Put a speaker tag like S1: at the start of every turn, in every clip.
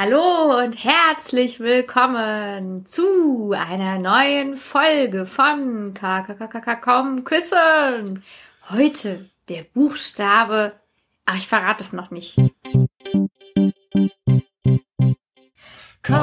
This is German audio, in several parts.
S1: Hallo und herzlich willkommen zu einer neuen Folge von KKKK Komm Küssen. Heute der Buchstabe, ach ich verrate es noch nicht.
S2: Komm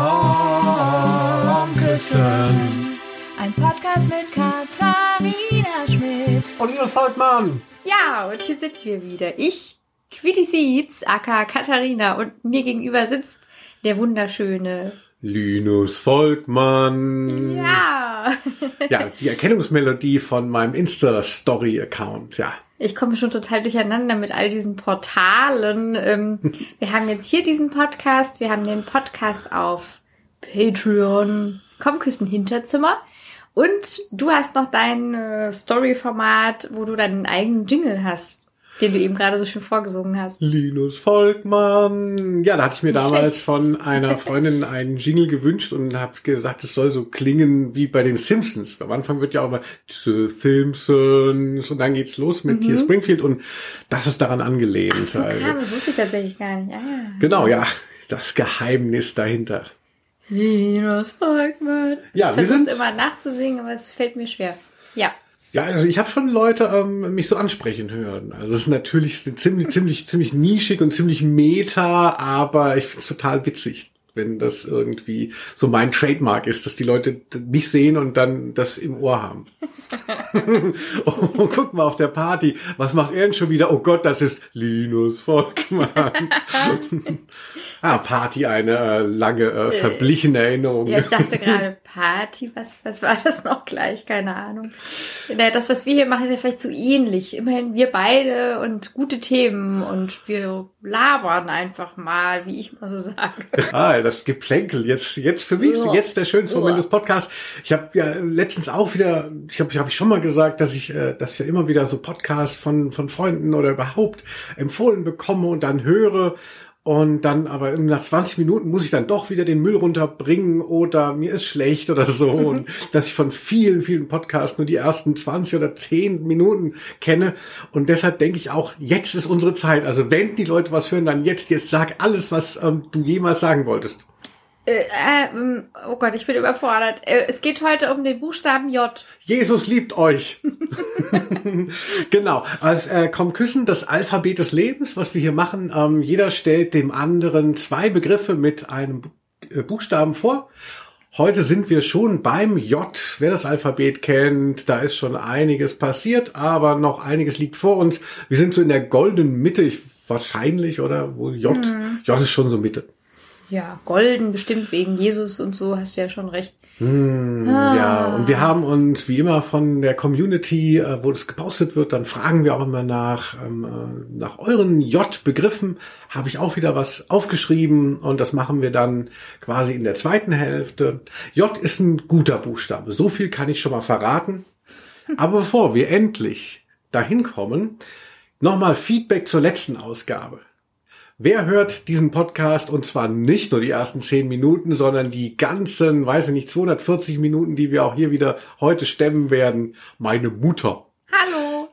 S2: küssen.
S1: Ein Podcast mit Katharina Schmidt.
S2: Und Linus Volkmann.
S1: Ja, und hier sind wir wieder. Ich, Quitty Seeds, aka Katharina, und mir gegenüber sitzt der wunderschöne
S2: Linus Volkmann.
S1: Ja.
S2: Ja, die Erkennungsmelodie von meinem Insta-Story-Account, ja.
S1: Ich komme schon total durcheinander mit all diesen Portalen. Ähm, wir haben jetzt hier diesen Podcast, wir haben den Podcast auf Patreon, Komm küssen Hinterzimmer. Und du hast noch dein äh, Story-Format, wo du deinen eigenen Jingle hast, den du eben gerade so schön vorgesungen hast.
S2: Linus Volkmann. Ja, da hatte ich mir
S1: Nicht
S2: damals
S1: schlecht.
S2: von einer Freundin einen Jingle gewünscht und habe gesagt, es soll so klingen wie bei den Simpsons. Am Anfang wird ja auch immer The Simpsons und dann geht's los mit hier Springfield und das ist daran angelehnt.
S1: Mhm. So
S2: also.
S1: kam, das wusste ich tatsächlich gar nicht. Ah, ja.
S2: Genau, ja, das Geheimnis dahinter.
S1: Linus Volkmann.
S2: Ja,
S1: ich
S2: wir sind-
S1: immer nachzusingen, aber es fällt mir schwer. Ja.
S2: Ja, also ich habe schon Leute ähm, mich so ansprechen hören. Also es ist natürlich ziemlich, ziemlich, ziemlich nischig und ziemlich meta, aber ich find's total witzig, wenn das irgendwie so mein Trademark ist, dass die Leute mich sehen und dann das im Ohr haben. oh, guck mal auf der Party, was macht er denn schon wieder? Oh Gott, das ist Linus Volkmann. ah, Party, eine äh, lange, äh, verblichene Erinnerung.
S1: Ja, ich dachte gerade, Party, was, was war das noch gleich? Keine Ahnung. Naja, das, was wir hier machen, ist ja vielleicht zu ähnlich. Immerhin wir beide und gute Themen und wir labern einfach mal, wie ich mal so sage.
S2: Ah, das Geplänkel. Jetzt, jetzt für mich,
S1: Ja.
S2: jetzt der schönste Moment des Podcasts. Ich habe ja letztens auch wieder, ich habe hab ich schon mal gesagt, dass ich, äh, dass ich ja immer wieder so Podcasts von von Freunden oder überhaupt empfohlen bekomme und dann höre. Und dann aber nach 20 Minuten muss ich dann doch wieder den Müll runterbringen oder mir ist schlecht oder so. Und dass ich von vielen, vielen Podcasts nur die ersten 20 oder 10 Minuten kenne. Und deshalb denke ich auch, jetzt ist unsere Zeit. Also wenn die Leute was hören, dann jetzt, jetzt sag alles, was ähm, du jemals sagen wolltest.
S1: Äh, äh, ähm, oh Gott, ich bin überfordert. Äh, es geht heute um den Buchstaben J.
S2: Jesus liebt euch. genau. Als äh, komm küssen, das Alphabet des Lebens, was wir hier machen. Ähm, jeder stellt dem anderen zwei Begriffe mit einem äh, Buchstaben vor. Heute sind wir schon beim J. Wer das Alphabet kennt, da ist schon einiges passiert, aber noch einiges liegt vor uns. Wir sind so in der goldenen Mitte, ich, wahrscheinlich, oder? Wo J? J ist schon so Mitte.
S1: Ja, golden, bestimmt wegen Jesus und so, hast du ja schon recht.
S2: Ja, und wir haben uns wie immer von der Community, äh, wo das gepostet wird, dann fragen wir auch immer nach, ähm, äh, nach euren J-Begriffen. Habe ich auch wieder was aufgeschrieben und das machen wir dann quasi in der zweiten Hälfte. J ist ein guter Buchstabe. So viel kann ich schon mal verraten. Aber bevor wir endlich dahin kommen, nochmal Feedback zur letzten Ausgabe. Wer hört diesen Podcast und zwar nicht nur die ersten zehn Minuten, sondern die ganzen, weiß ich nicht, 240 Minuten, die wir auch hier wieder heute stemmen werden? Meine Mutter.
S1: Hallo.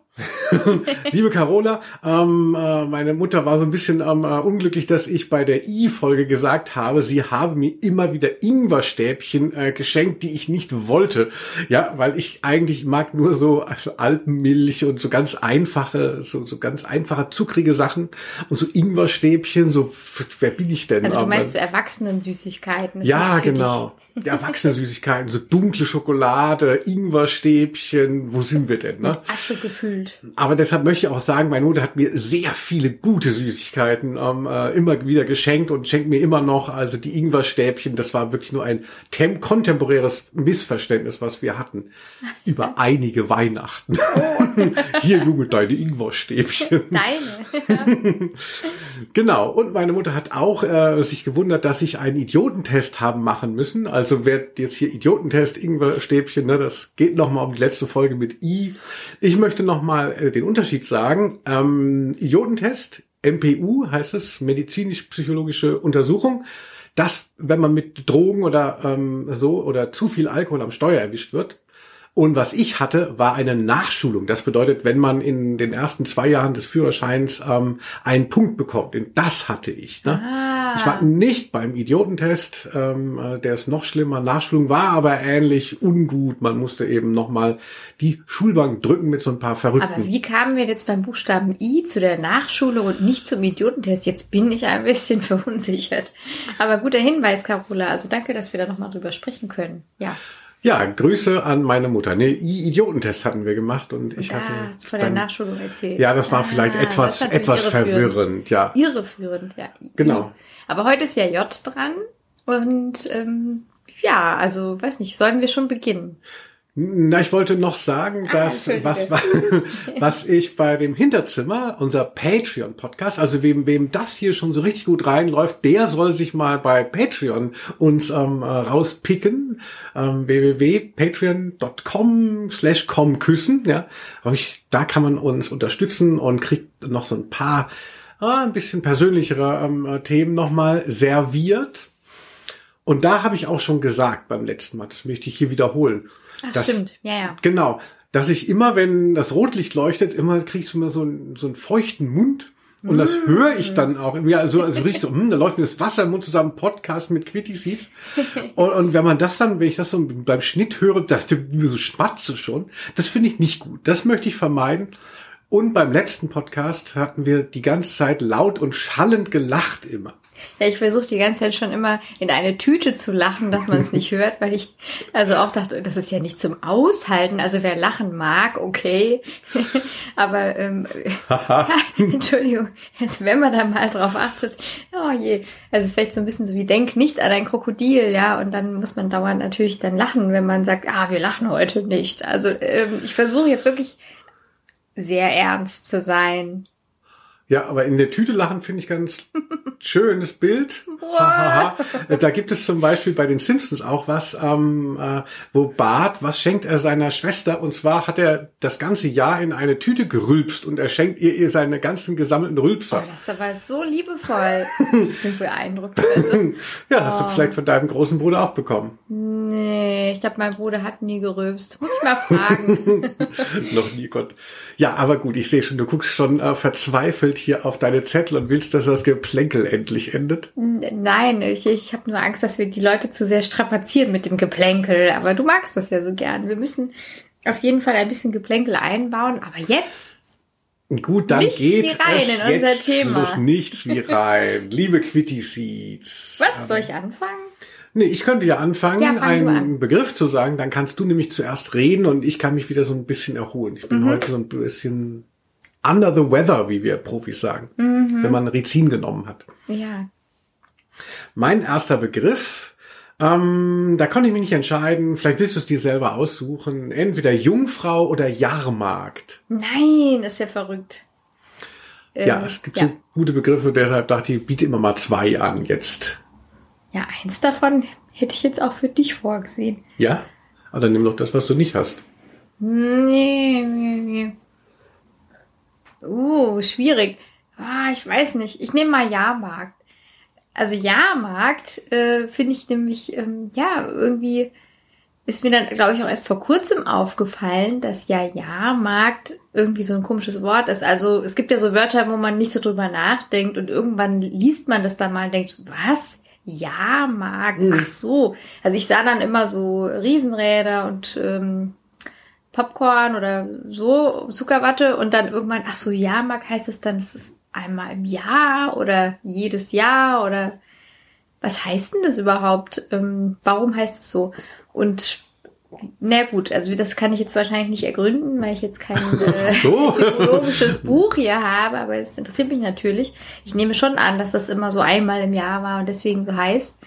S2: Liebe Carola, ähm, äh, meine Mutter war so ein bisschen ähm, äh, unglücklich, dass ich bei der I-Folge gesagt habe, sie habe mir immer wieder Ingwerstäbchen äh, geschenkt, die ich nicht wollte. Ja, weil ich eigentlich mag nur so also Alpenmilch und so ganz einfache, so, so ganz einfache zuckrige Sachen und so Ingwerstäbchen, so wer bin ich denn?
S1: Also du meinst so Erwachsenen-Süßigkeiten.
S2: ja, genau. Die erwachsene Süßigkeiten, so dunkle Schokolade, Ingwerstäbchen, wo sind wir denn, ne?
S1: Asche gefüllt.
S2: Aber deshalb möchte ich auch sagen, meine Mutter hat mir sehr viele gute Süßigkeiten ähm, äh, immer wieder geschenkt und schenkt mir immer noch. Also die Ingwerstäbchen, das war wirklich nur ein tem kontemporäres Missverständnis, was wir hatten über einige Weihnachten. Hier, Junge, deine Ingwerstäbchen.
S1: Deine.
S2: Genau. Und meine Mutter hat auch äh, sich gewundert, dass ich einen Idiotentest haben machen müssen. Also wer jetzt hier Idiotentest, Ingwerstäbchen, ne, das geht nochmal um die letzte Folge mit I. Ich möchte nochmal den Unterschied sagen. Ähm, Idiotentest, MPU heißt es, medizinisch-psychologische Untersuchung. Das, wenn man mit Drogen oder ähm, so oder zu viel Alkohol am Steuer erwischt wird, und was ich hatte, war eine Nachschulung. Das bedeutet, wenn man in den ersten zwei Jahren des Führerscheins ähm, einen Punkt bekommt. Und das hatte ich. Ne?
S1: Ah.
S2: Ich war nicht beim Idiotentest, ähm, äh, der ist noch schlimmer. Nachschulung war aber ähnlich ungut. Man musste eben nochmal die Schulbank drücken mit so ein paar Verrückten.
S1: Aber wie kamen wir jetzt beim Buchstaben I zu der Nachschule und nicht zum Idiotentest? Jetzt bin ich ein bisschen verunsichert. Aber guter Hinweis, Carola. Also danke, dass wir da nochmal drüber sprechen können. Ja.
S2: Ja, Grüße an meine Mutter. Nee, Idiotentest hatten wir gemacht und ich
S1: da
S2: hatte.
S1: hast du von der
S2: dann-
S1: Nachschulung erzählt.
S2: Ja, das war
S1: Ah,
S2: vielleicht etwas, etwas verwirrend, ja.
S1: Irreführend, ja.
S2: Genau.
S1: Aber heute ist ja J dran und ähm, ja, also weiß nicht, sollen wir schon beginnen?
S2: Na, ich wollte noch sagen,
S1: Ah,
S2: dass
S1: Entschuldige.
S2: was, was ich bei dem Hinterzimmer, unser Patreon-Podcast, also wem, wem das hier schon so richtig gut reinläuft, der soll sich mal bei Patreon uns ähm, äh, rauspicken. Ähm, www.patreon.com slash küssen, ja. Ich, da kann man uns unterstützen und kriegt noch so ein paar ah, ein bisschen persönlichere ähm, äh, Themen nochmal serviert. Und da habe ich auch schon gesagt beim letzten Mal, das möchte ich hier wiederholen.
S1: Ach,
S2: dass-
S1: stimmt, ja, ja.
S2: Genau. Dass ich immer, wenn das Rotlicht leuchtet, immer kriegst du immer so einen, so einen feuchten Mund. Und das
S1: Mm.
S2: höre ich dann auch. Ja, also, also richtig so, hm, da läuft mir das Wasser im Mund zusammen, Podcast mit Quitty Seeds. Und, und wenn man das dann, wenn ich das so beim Schnitt höre, mir so schmatze schon, das finde ich nicht gut. Das möchte ich vermeiden. Und beim letzten Podcast hatten wir die ganze Zeit laut und schallend gelacht immer.
S1: Ja, ich versuche die ganze Zeit schon immer in eine Tüte zu lachen, dass man es nicht hört, weil ich also auch dachte, das ist ja nicht zum Aushalten. Also wer lachen mag, okay. Aber ähm, ja, Entschuldigung, also wenn man da mal drauf achtet, oh je. Also es ist vielleicht so ein bisschen so wie denk nicht an ein Krokodil, ja, und dann muss man dauernd natürlich dann lachen, wenn man sagt, ah, wir lachen heute nicht. Also ähm, ich versuche jetzt wirklich sehr ernst zu sein.
S2: Ja, aber in der Tüte lachen finde ich ganz schönes Bild. Hahaha. da gibt es zum Beispiel bei den Simpsons auch was, ähm, äh, wo Bart, was schenkt er seiner Schwester? Und zwar hat er das ganze Jahr in eine Tüte gerülpst und er schenkt ihr, ihr seine ganzen gesammelten
S1: Oh,
S2: Rülpser.
S1: das ist aber so liebevoll. Ich bin beeindruckt. Also,
S2: Ja, hast du vielleicht von deinem großen Bruder auch bekommen.
S1: nee, ich glaube, mein Bruder hat nie gerülpst. Muss ich mal fragen.
S2: Noch nie Gott. Ja, aber gut, ich sehe schon, du guckst schon äh, verzweifelt hier auf deine Zettel und willst, dass das Geplänkel endlich endet.
S1: Nein, ich, ich habe nur Angst, dass wir die Leute zu sehr strapazieren mit dem Geplänkel. Aber du magst das ja so gern. Wir müssen auf jeden Fall ein bisschen Geplänkel einbauen. Aber jetzt
S2: Gut, dann
S1: Nichts
S2: geht
S1: wie rein
S2: es
S1: in unser
S2: jetzt
S1: Thema.
S2: los. Nichts wie rein. Liebe Quitty Seeds.
S1: Was soll ich anfangen?
S2: Nee, ich könnte ja anfangen,
S1: Ja,
S2: einen
S1: an.
S2: Begriff zu sagen, dann kannst du nämlich zuerst reden und ich kann mich wieder so ein bisschen erholen. Ich bin
S1: Mhm.
S2: heute so ein bisschen under the weather, wie wir Profis sagen,
S1: Mhm.
S2: wenn man Rizin genommen hat.
S1: Ja.
S2: Mein erster Begriff, ähm, da konnte ich mich nicht entscheiden, vielleicht willst du es dir selber aussuchen, entweder Jungfrau oder Jahrmarkt.
S1: Nein, ist ja verrückt. Ähm,
S2: ja, es gibt
S1: ja.
S2: so gute Begriffe, deshalb dachte ich, ich biete immer mal zwei an jetzt.
S1: ja, eins davon hätte ich jetzt auch für dich vorgesehen.
S2: Ja? Aber dann nimm doch das, was du nicht hast.
S1: Nee, nee, nee. Uh, schwierig. Ah, ich weiß nicht. Ich nehme mal Jahrmarkt. Also Jahrmarkt äh, finde ich nämlich, ähm, ja, irgendwie ist mir dann, glaube ich, auch erst vor kurzem aufgefallen, dass ja Jahrmarkt irgendwie so ein komisches Wort ist. Also es gibt ja so Wörter, wo man nicht so drüber nachdenkt und irgendwann liest man das dann mal und denkt, was? Jahrmarkt?
S2: Hm.
S1: Ach so. Also ich sah dann immer so Riesenräder und ähm, Popcorn oder so, Zuckerwatte und dann irgendwann, ach so, Jahrmarkt heißt es dann, es ist einmal im Jahr oder jedes Jahr oder was heißt denn das überhaupt? Ähm, warum heißt es so? Und na gut, also das kann ich jetzt wahrscheinlich nicht ergründen, weil ich jetzt kein äh,
S2: So.
S1: Buch hier habe, aber es interessiert mich natürlich. Ich nehme schon an, dass das immer so einmal im Jahr war und deswegen so heißt.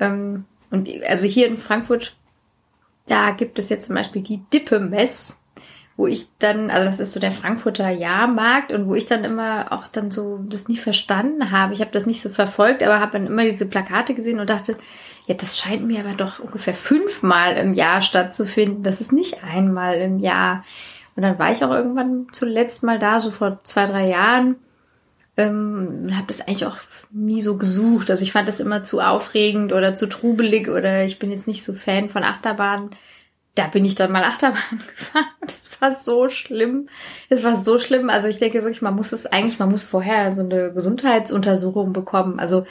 S1: Ähm, und also hier in Frankfurt, da gibt es jetzt zum Beispiel die Dippe-Mess, wo ich dann, also das ist so der Frankfurter Jahrmarkt und wo ich dann immer auch dann so das nie verstanden habe. Ich habe das nicht so verfolgt, aber habe dann immer diese Plakate gesehen und dachte, ja, das scheint mir aber doch ungefähr fünfmal im Jahr stattzufinden. Das ist nicht einmal im Jahr. Und dann war ich auch irgendwann zuletzt mal da, so vor zwei, drei Jahren. Ähm, und habe das eigentlich auch nie so gesucht. Also ich fand das immer zu aufregend oder zu trubelig oder ich bin jetzt nicht so Fan von Achterbahnen. Da bin ich dann mal Achterbahn gefahren. Das war so schlimm. Das war so schlimm. Also ich denke wirklich, man muss es eigentlich, man muss vorher so eine Gesundheitsuntersuchung bekommen. Also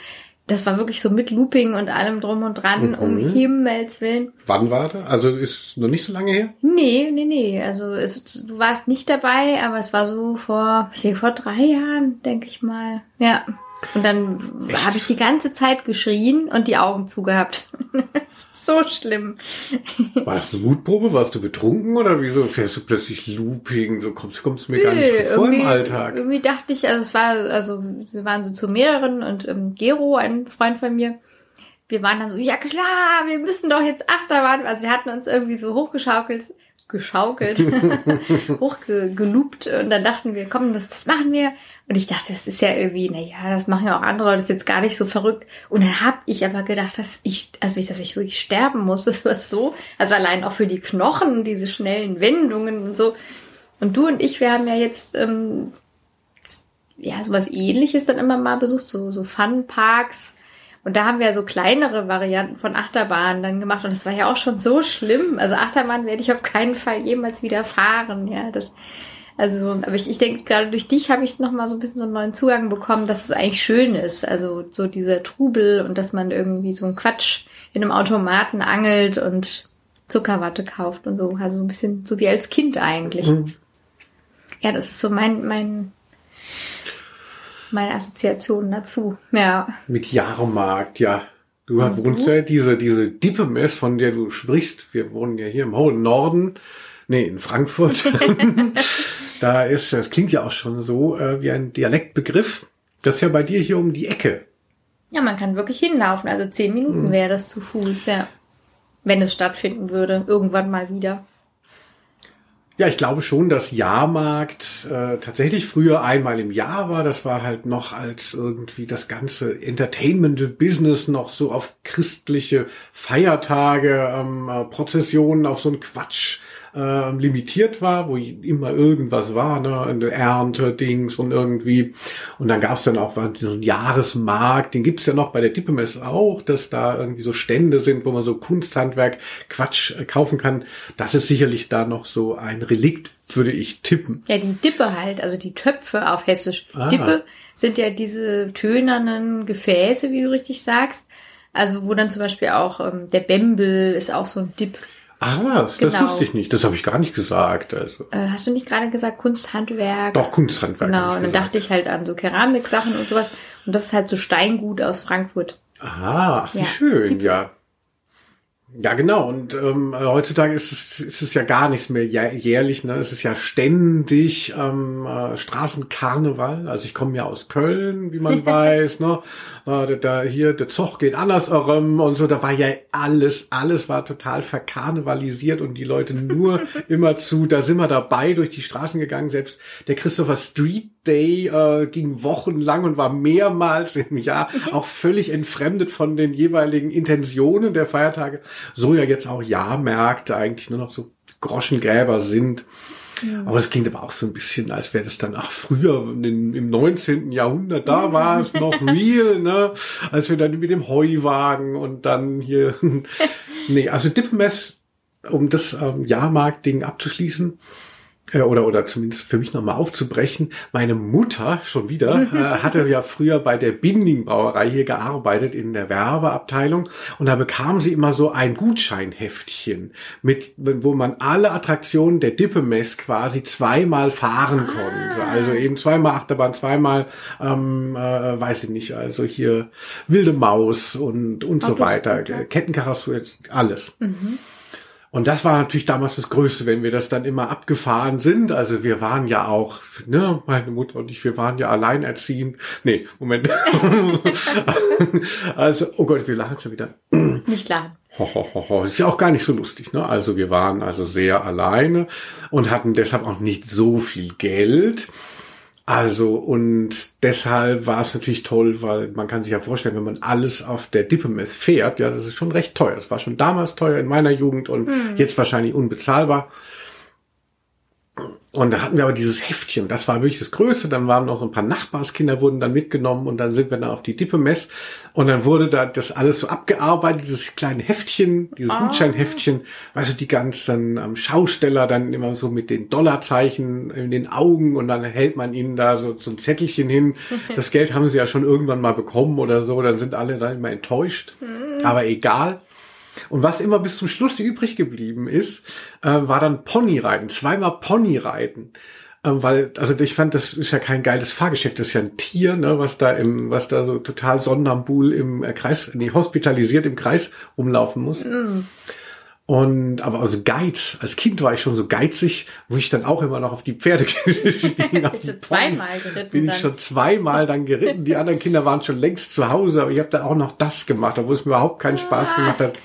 S1: das war wirklich so mit Looping und allem drum und dran,
S2: Mhm.
S1: um Himmels Willen.
S2: Wann war das? Also ist noch nicht so lange her?
S1: Nee, nee, nee. Also es, du warst nicht dabei, aber es war so vor, ich denke, vor drei Jahren, denke ich mal. Ja. Und dann habe ich die ganze Zeit geschrien und die Augen zugehabt. So schlimm.
S2: War das eine Mutprobe? Warst du betrunken oder wieso fährst du plötzlich Looping? So kommst, kommst du mir gar nicht
S1: Nö,
S2: vor im Alltag.
S1: Irgendwie dachte ich, also es war, also wir waren so zu mehreren und ähm, Gero, ein Freund von mir, wir waren dann so, ja klar, wir müssen doch jetzt Achterbahn. Also wir hatten uns irgendwie so hochgeschaukelt, geschaukelt, hochgeloopt und dann dachten wir, komm, das, das machen wir. Und ich dachte, das ist ja irgendwie, na ja, das machen ja auch andere, das ist jetzt gar nicht so verrückt. Und dann habe ich aber gedacht, dass ich, also ich, dass ich wirklich sterben muss. Das war so, also allein auch für die Knochen, diese schnellen Wendungen und so. Und du und ich, wir haben ja jetzt ähm, ja sowas ähnliches dann immer mal besucht, so, so Fun-Parks. Und da haben wir ja so kleinere Varianten von Achterbahnen dann gemacht. Und das war ja auch schon so schlimm. Also Achterbahn werde ich auf keinen Fall jemals wieder fahren. Ja, das, also, aber ich, ich denke, gerade durch dich habe ich noch mal so ein bisschen so einen neuen Zugang bekommen, dass es eigentlich schön ist. Also so dieser Trubel und dass man irgendwie so einen Quatsch in einem Automaten angelt und Zuckerwatte kauft und so. Also so ein bisschen so wie als Kind eigentlich.
S2: Mhm.
S1: Ja, das ist so mein, mein, meine Assoziation dazu. Ja.
S2: Mit Jahrmarkt, ja. Du wohnst ja diese, diese Dippemess, von der du sprichst. Wir wohnen ja hier im hohen Norden. Nee, in Frankfurt. da ist, das klingt ja auch schon so äh, wie ein Dialektbegriff. Das ist ja bei dir hier um die Ecke.
S1: Ja, man kann wirklich hinlaufen. Also zehn. Minuten wäre das zu Fuß, ja. Wenn es stattfinden würde, irgendwann mal wieder.
S2: Ja, ich glaube schon, dass Jahrmarkt äh, tatsächlich früher einmal im Jahr war. Das war halt noch als irgendwie das ganze Entertainment-Business noch so auf christliche Feiertage, ähm, äh, Prozessionen, auf so einen Quatsch ähm, limitiert war, wo immer irgendwas war, ne, eine Ernte, Dings und irgendwie. Und dann gab's dann auch diesen Jahresmarkt, den gibt's ja noch bei der Dippemesse auch, dass da irgendwie so Stände sind, wo man so Kunsthandwerk, Quatsch äh, kaufen kann. Das ist sicherlich da noch so ein Relikt, würde ich tippen.
S1: Ja, die Dippe halt, also die Töpfe auf Hessisch.
S2: Ah.
S1: Dippe sind ja diese tönernen Gefäße, wie du richtig sagst. Also wo dann zum Beispiel auch ähm, der Bembel ist auch so ein Dip.
S2: Ach was, das
S1: Genau.
S2: wusste ich nicht. Das habe ich gar nicht gesagt. Also
S1: Äh, hast du nicht gerade gesagt Kunsthandwerk?
S2: doch Kunsthandwerk.
S1: Genau, und dann dachte ich halt an so Keramiksachen und sowas. Und das ist halt so Steingut aus Frankfurt.
S2: Ah, ach, wie
S1: Ja,
S2: schön, ja. Ja, genau. Und ähm, heutzutage ist es, ist es ja gar nichts mehr jä- jährlich. Ne? Es ist ja ständig ähm, äh, Straßenkarneval. Also ich komme ja aus Köln, wie man weiß. Ne? Äh, da, hier der Zoch geht anders herum und so. Da war ja alles, alles war total verkarnevalisiert und die Leute nur immer zu. Da sind wir dabei durch die Straßen gegangen. Selbst der Christopher Street Day äh, ging wochenlang und war mehrmals im Jahr auch völlig entfremdet von den jeweiligen Intentionen der Feiertage. So ja jetzt auch Jahrmärkte eigentlich nur noch so Groschengräber sind. Aber es klingt aber auch so ein bisschen, als wäre das dann, ach, früher in, im 19. Jahrhundert, da war es noch real, ne? Als wir dann mit dem Heuwagen und dann hier, nee, also Dippemess, um das ähm, Jahrmarkt-Ding abzuschließen, äh, oder oder zumindest für mich nochmal aufzubrechen. Meine Mutter schon wieder äh, hatte ja früher bei der Binding Brauerei hier gearbeitet in der Werbeabteilung und da bekam sie immer so ein Gutscheinheftchen mit, wo man alle Attraktionen der Dippemess quasi zweimal fahren konnte. Also eben zweimal Achterbahn, zweimal, ähm, äh, weiß ich nicht, also hier wilde Maus und und so weiter, Kettenkarussell, alles. Und das war natürlich damals das Größte, wenn wir das dann immer abgefahren sind. Also wir waren ja auch, ne, meine Mutter und ich, wir waren ja alleinerziehend. Nee, Moment. also, oh Gott, wir lachen schon wieder.
S1: Nicht lachen.
S2: Ho, ho, ho, ho. Ist ja auch gar nicht so lustig, ne? Also wir waren also sehr alleine und hatten deshalb auch nicht so viel Geld. Also und deshalb war es natürlich toll, weil man kann sich ja vorstellen, wenn man alles auf der Dippemess fährt, ja, das ist schon recht teuer. Das war schon damals teuer in meiner Jugend und jetzt wahrscheinlich unbezahlbar. Und da hatten wir aber dieses Heftchen, das war wirklich das Größte. Dann waren noch so ein paar Nachbarskinder wurden dann mitgenommen und dann sind wir dann auf die Dippe-Mess und dann wurde da das alles so abgearbeitet, dieses kleine Heftchen, dieses
S1: Ah.
S2: Gutscheinheftchen, weißt du, die ganzen ähm, Schausteller dann immer so mit den Dollarzeichen in den Augen und dann hält man ihnen da so, so ein Zettelchen hin. Das Geld haben sie ja schon irgendwann mal bekommen oder so, dann sind alle dann immer enttäuscht. Aber egal. Und was immer bis zum Schluss übrig geblieben ist, äh, war dann Ponyreiten, zweimal Ponyreiten. Ähm, weil, also ich fand, das ist ja kein geiles Fahrgeschäft, das ist ja ein Tier, ne, was da im, was da so total Sonnambul im äh, Kreis, nee, hospitalisiert im Kreis rumlaufen muss. Und, aber also Geiz, als Kind war ich schon so geizig, wo ich dann auch immer noch auf die Pferde gestiegen
S1: Bist du zweimal geritten
S2: Bin ich
S1: dann?
S2: schon zweimal dann geritten. Die anderen Kinder waren schon längst zu Hause, aber ich habe dann auch noch das gemacht, obwohl es mir überhaupt keinen Spaß gemacht hat.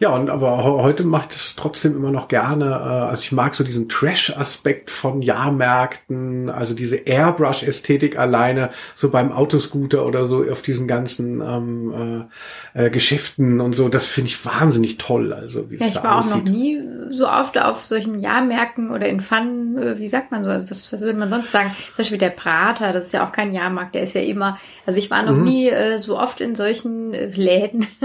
S2: Ja, und aber he- heute macht es trotzdem immer noch gerne. Äh, also ich mag so diesen Trash-Aspekt von Jahrmärkten, also diese Airbrush-Ästhetik alleine, so beim Autoscooter oder so auf diesen ganzen ähm, äh, äh, Geschäften und so. Das finde ich wahnsinnig toll. Also wie
S1: Ja,
S2: es
S1: ich war auch noch
S2: aussieht.
S1: nie so oft auf solchen Jahrmärkten oder in Fun, äh, wie sagt man so, also was, was würde man sonst sagen? Zum Beispiel der Prater, das ist ja auch kein Jahrmarkt, der ist ja immer, also ich war noch
S2: Mhm.
S1: nie äh, so oft in solchen äh, Läden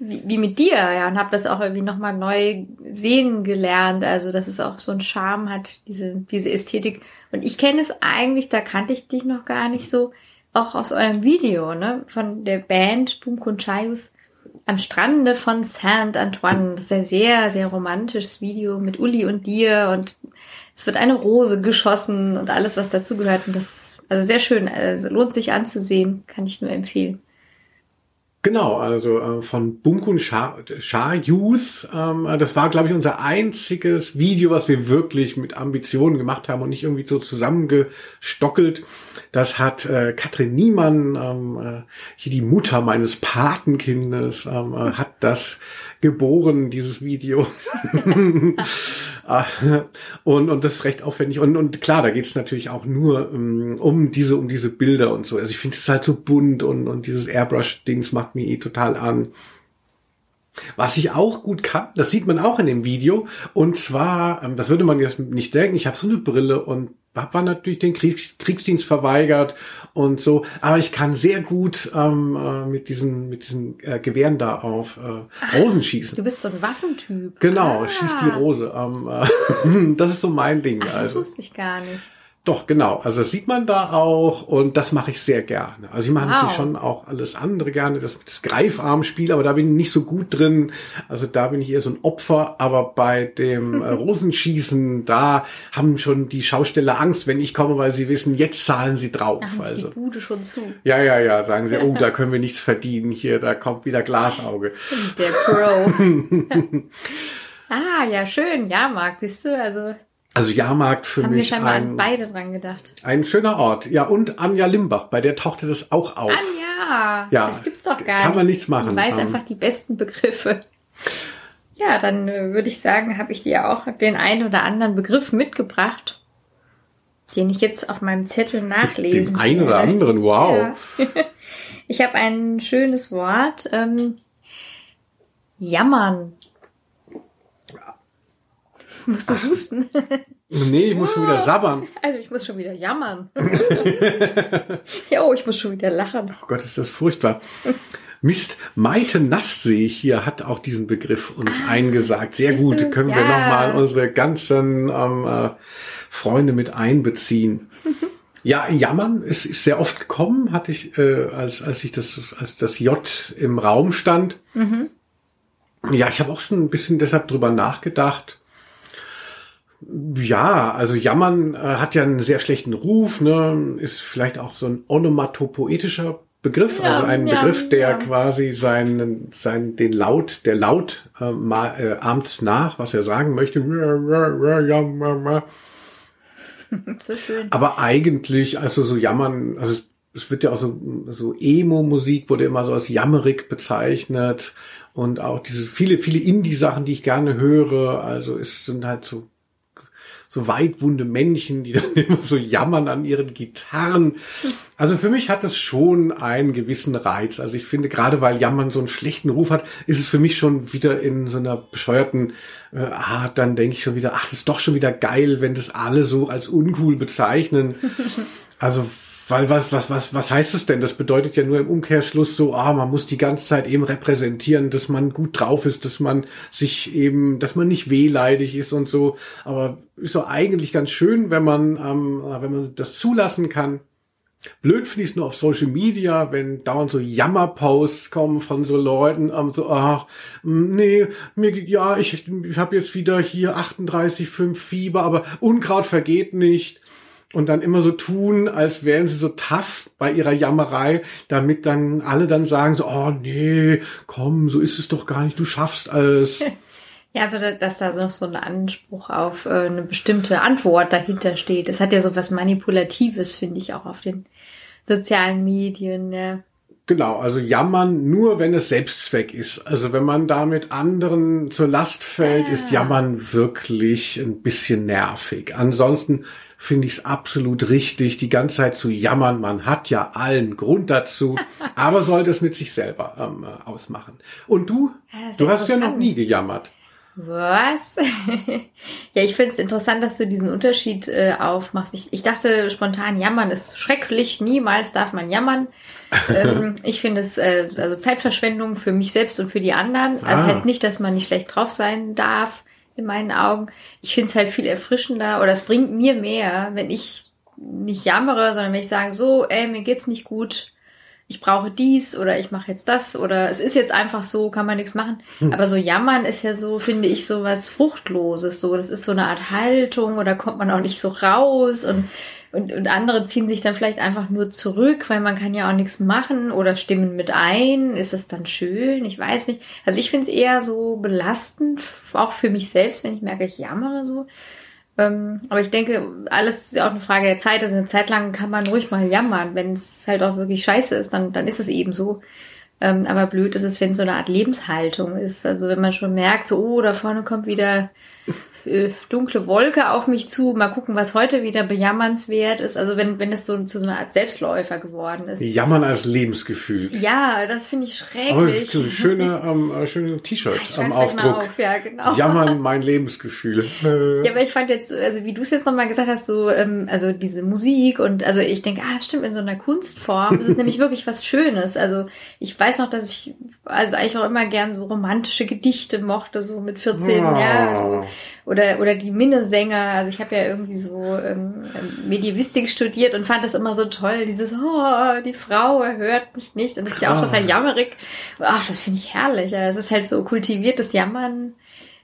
S1: wie, wie mit dir, ja, und habe das auch irgendwie nochmal neu sehen gelernt, also dass es auch so einen Charme hat, diese, diese Ästhetik. Und ich kenne es eigentlich, da kannte ich dich noch gar nicht so, auch aus eurem Video, ne, von der Band Boom Conchayus am Strande von Saint Antoine. Das ist ein sehr, sehr romantisches Video mit Uli und dir und es wird eine Rose geschossen und alles, was dazugehört. Und das ist also sehr schön. Also lohnt sich anzusehen, kann ich nur empfehlen.
S2: Genau, also äh, von Bunkun Shah Shah Youth. Ähm, äh, das war, glaube ich, unser einziges Video, was wir wirklich mit Ambitionen gemacht haben und nicht irgendwie so zusammengestockelt. Das hat äh, Katrin Niemann, ähm, äh, hier die Mutter meines Patenkindes, ähm, äh, hat das geboren, dieses Video. Ah, und, und das ist recht aufwendig. Und, und klar, da geht es natürlich auch nur um, um diese, um diese Bilder und so. Also ich finde es halt so bunt und, und dieses Airbrush-Dings macht mir eh total an. Was ich auch gut kann, das sieht man auch in dem Video, und zwar, ähm, das würde man jetzt nicht denken, ich habe so eine Brille und war natürlich den Kriegs Kriegsdienst verweigert und so, aber ich kann sehr gut ähm, äh, mit diesen mit diesen äh, Gewehren da auf äh, Rosen schießen.
S1: Du bist so ein Waffentyp.
S2: Genau,
S1: Ah.
S2: schießt die Rose. Ähm, äh, das ist so mein Ding.
S1: Ach, das
S2: also.
S1: wusste ich gar nicht.
S2: Doch, genau. Also das sieht man da auch und das mache ich sehr gerne. Also ich mache
S1: Wow.
S2: natürlich schon auch alles andere gerne, das, das Greifarmspiel, aber da bin ich nicht so gut drin. Also da bin ich eher so ein Opfer, aber bei dem äh, Rosenschießen, da haben schon die Schausteller Angst, wenn ich komme, weil sie wissen, jetzt zahlen sie drauf.
S1: Sich
S2: also
S1: die Bude schon zu.
S2: ja, ja, ja, sagen sie, oh, da können wir nichts verdienen, hier, da kommt wieder Glasauge.
S1: Der Pro. ah, ja, schön. Ja, Marc, siehst du, also
S2: Also Jahrmarkt für
S1: haben wir
S2: mich
S1: scheinbar an
S2: ein,
S1: beide dran gedacht.
S2: ein schöner Ort. Ja, und Anja Limbach, bei der tauchte das auch auf.
S1: Anja,
S2: Ja,
S1: das gibt's doch gar
S2: kann
S1: nicht.
S2: man nichts machen.
S1: Ich weiß
S2: Ähm,
S1: einfach die besten Begriffe. Ja, dann äh, würde ich sagen, habe ich dir auch den einen oder anderen Begriff mitgebracht, den ich jetzt auf meinem Zettel nachlesen
S2: Den einen oder
S1: werde.
S2: anderen, wow.
S1: Ja. Ich habe ein schönes Wort. Ähm, jammern. Musst du husten?
S2: Nee, ich muss schon wieder sabbern.
S1: Also ich muss schon wieder jammern. ja, oh, ich muss schon wieder lachen.
S2: Oh Gott, ist das furchtbar. Mist, Maite Nass sehe ich hier, hat auch diesen Begriff uns eingesagt. Sehr gut,
S1: du?
S2: können wir
S1: Ja.
S2: nochmal unsere ganzen ähm, äh, Freunde mit einbeziehen. Ja, Jammern ist, ist sehr oft gekommen, hatte ich, äh, als, als ich das, als das J im Raum stand. Ja, ich habe auch schon ein bisschen deshalb drüber nachgedacht. Ja, also Jammern äh, hat ja einen sehr schlechten Ruf, ne? ist vielleicht auch so ein onomatopoetischer Begriff,
S1: Ja,
S2: also ein
S1: ja,
S2: Begriff, der
S1: ja.
S2: quasi seinen, seinen, den Laut, der Laut äh, mal, äh, ahmt nach, was er sagen möchte.
S1: So schön.
S2: Aber eigentlich, also so Jammern, also es wird ja auch so, so Emo-Musik wurde immer so als jammerig bezeichnet und auch diese viele, viele Indie-Sachen, die ich gerne höre, also es sind halt so, so weitwunde Männchen, die dann immer so jammern an ihren Gitarren. Also für mich hat es schon einen gewissen Reiz. Also ich finde, gerade weil Jammern so einen schlechten Ruf hat, ist es für mich schon wieder in so einer bescheuerten äh, Art, dann denke ich schon wieder, ach, das ist doch schon wieder geil, wenn das alle so als uncool bezeichnen. Also weil was, was, was, was heißt es denn? Das bedeutet ja nur im Umkehrschluss so, ah, man muss die ganze Zeit eben repräsentieren, dass man gut drauf ist, dass man sich eben, dass man nicht wehleidig ist und so. Aber ist doch eigentlich ganz schön, wenn man, ähm, wenn man das zulassen kann. Blöd finde ich es nur auf Social Media, wenn dauernd so Jammerposts kommen von so Leuten, ähm, so, ach, nee, mir, ja, ich, ich habe jetzt wieder hier 38,5 Fieber, aber Unkraut vergeht nicht und dann immer so tun, als wären sie so tough bei ihrer Jammerei, damit dann alle dann sagen so, oh nee, komm, so ist es doch gar nicht, du schaffst alles.
S1: Ja, also dass da noch so ein Anspruch auf äh, eine bestimmte Antwort dahinter steht. Es hat ja so was Manipulatives, finde ich, auch auf den sozialen Medien. Ja.
S2: Genau, also jammern nur, wenn es Selbstzweck ist. Also wenn man damit anderen zur Last fällt, ah. ist Jammern wirklich ein bisschen nervig. Ansonsten finde ich es absolut richtig, die ganze Zeit zu jammern. Man hat ja allen Grund dazu, aber sollte es mit sich selber ähm, ausmachen. Und du? Ja, du hast ja noch nie gejammert.
S1: Was? ja, ich finde es interessant, dass du diesen Unterschied äh, aufmachst. Ich, ich dachte spontan, jammern ist schrecklich, niemals darf man jammern. ähm, ich finde es äh, also Zeitverschwendung für mich selbst und für die anderen. Also ah. das heißt nicht, dass man nicht schlecht drauf sein darf in meinen Augen. Ich finde es halt viel erfrischender oder es bringt mir mehr, wenn ich nicht jammere, sondern wenn ich sage, so, ey, mir geht's nicht gut, ich brauche dies oder ich mache jetzt das oder es ist jetzt einfach so, kann man nichts machen. Hm. Aber so jammern ist ja so, finde ich, so was Fruchtloses. So, das ist so eine Art Haltung oder kommt man auch nicht so raus und und, und andere ziehen sich dann vielleicht einfach nur zurück, weil man kann ja auch nichts machen oder stimmen mit ein. Ist es dann schön? Ich weiß nicht. Also ich finde es eher so belastend, auch für mich selbst, wenn ich merke, ich jammere so. Ähm, aber ich denke, alles ist ja auch eine Frage der Zeit. Also eine Zeit lang kann man ruhig mal jammern. Wenn es halt auch wirklich scheiße ist, dann, dann ist es eben so. Ähm, aber blöd ist es, wenn es so eine Art Lebenshaltung ist. Also wenn man schon merkt, so, oh, da vorne kommt wieder äh, dunkle Wolke auf mich zu. Mal gucken, was heute wieder bejammernswert ist. Also wenn, wenn es so zu so einer Art Selbstläufer geworden ist.
S2: Jammern als Lebensgefühl.
S1: Ja, das finde ich schrecklich.
S2: Oh, schöne, ähm, äh, schöne T-Shirt am Aufdruck. Auf, ja, genau. Jammern mein Lebensgefühl.
S1: ja, aber ich fand jetzt, also wie du es jetzt nochmal gesagt hast, so, ähm, also diese Musik und also ich denke, ah, stimmt, in so einer Kunstform das ist nämlich wirklich was Schönes. Also ich weiß noch, dass ich also eigentlich auch immer gern so romantische Gedichte mochte, so mit 14 oh. Jahren. So oder oder die Minnesänger. Also ich habe ja irgendwie so ähm, Medievistik studiert und fand das immer so toll. Dieses oh, die Frau hört mich nicht und das ist ja auch total jammerig. Ach, das finde ich herrlich. Ja, es ist halt so kultiviertes Jammern.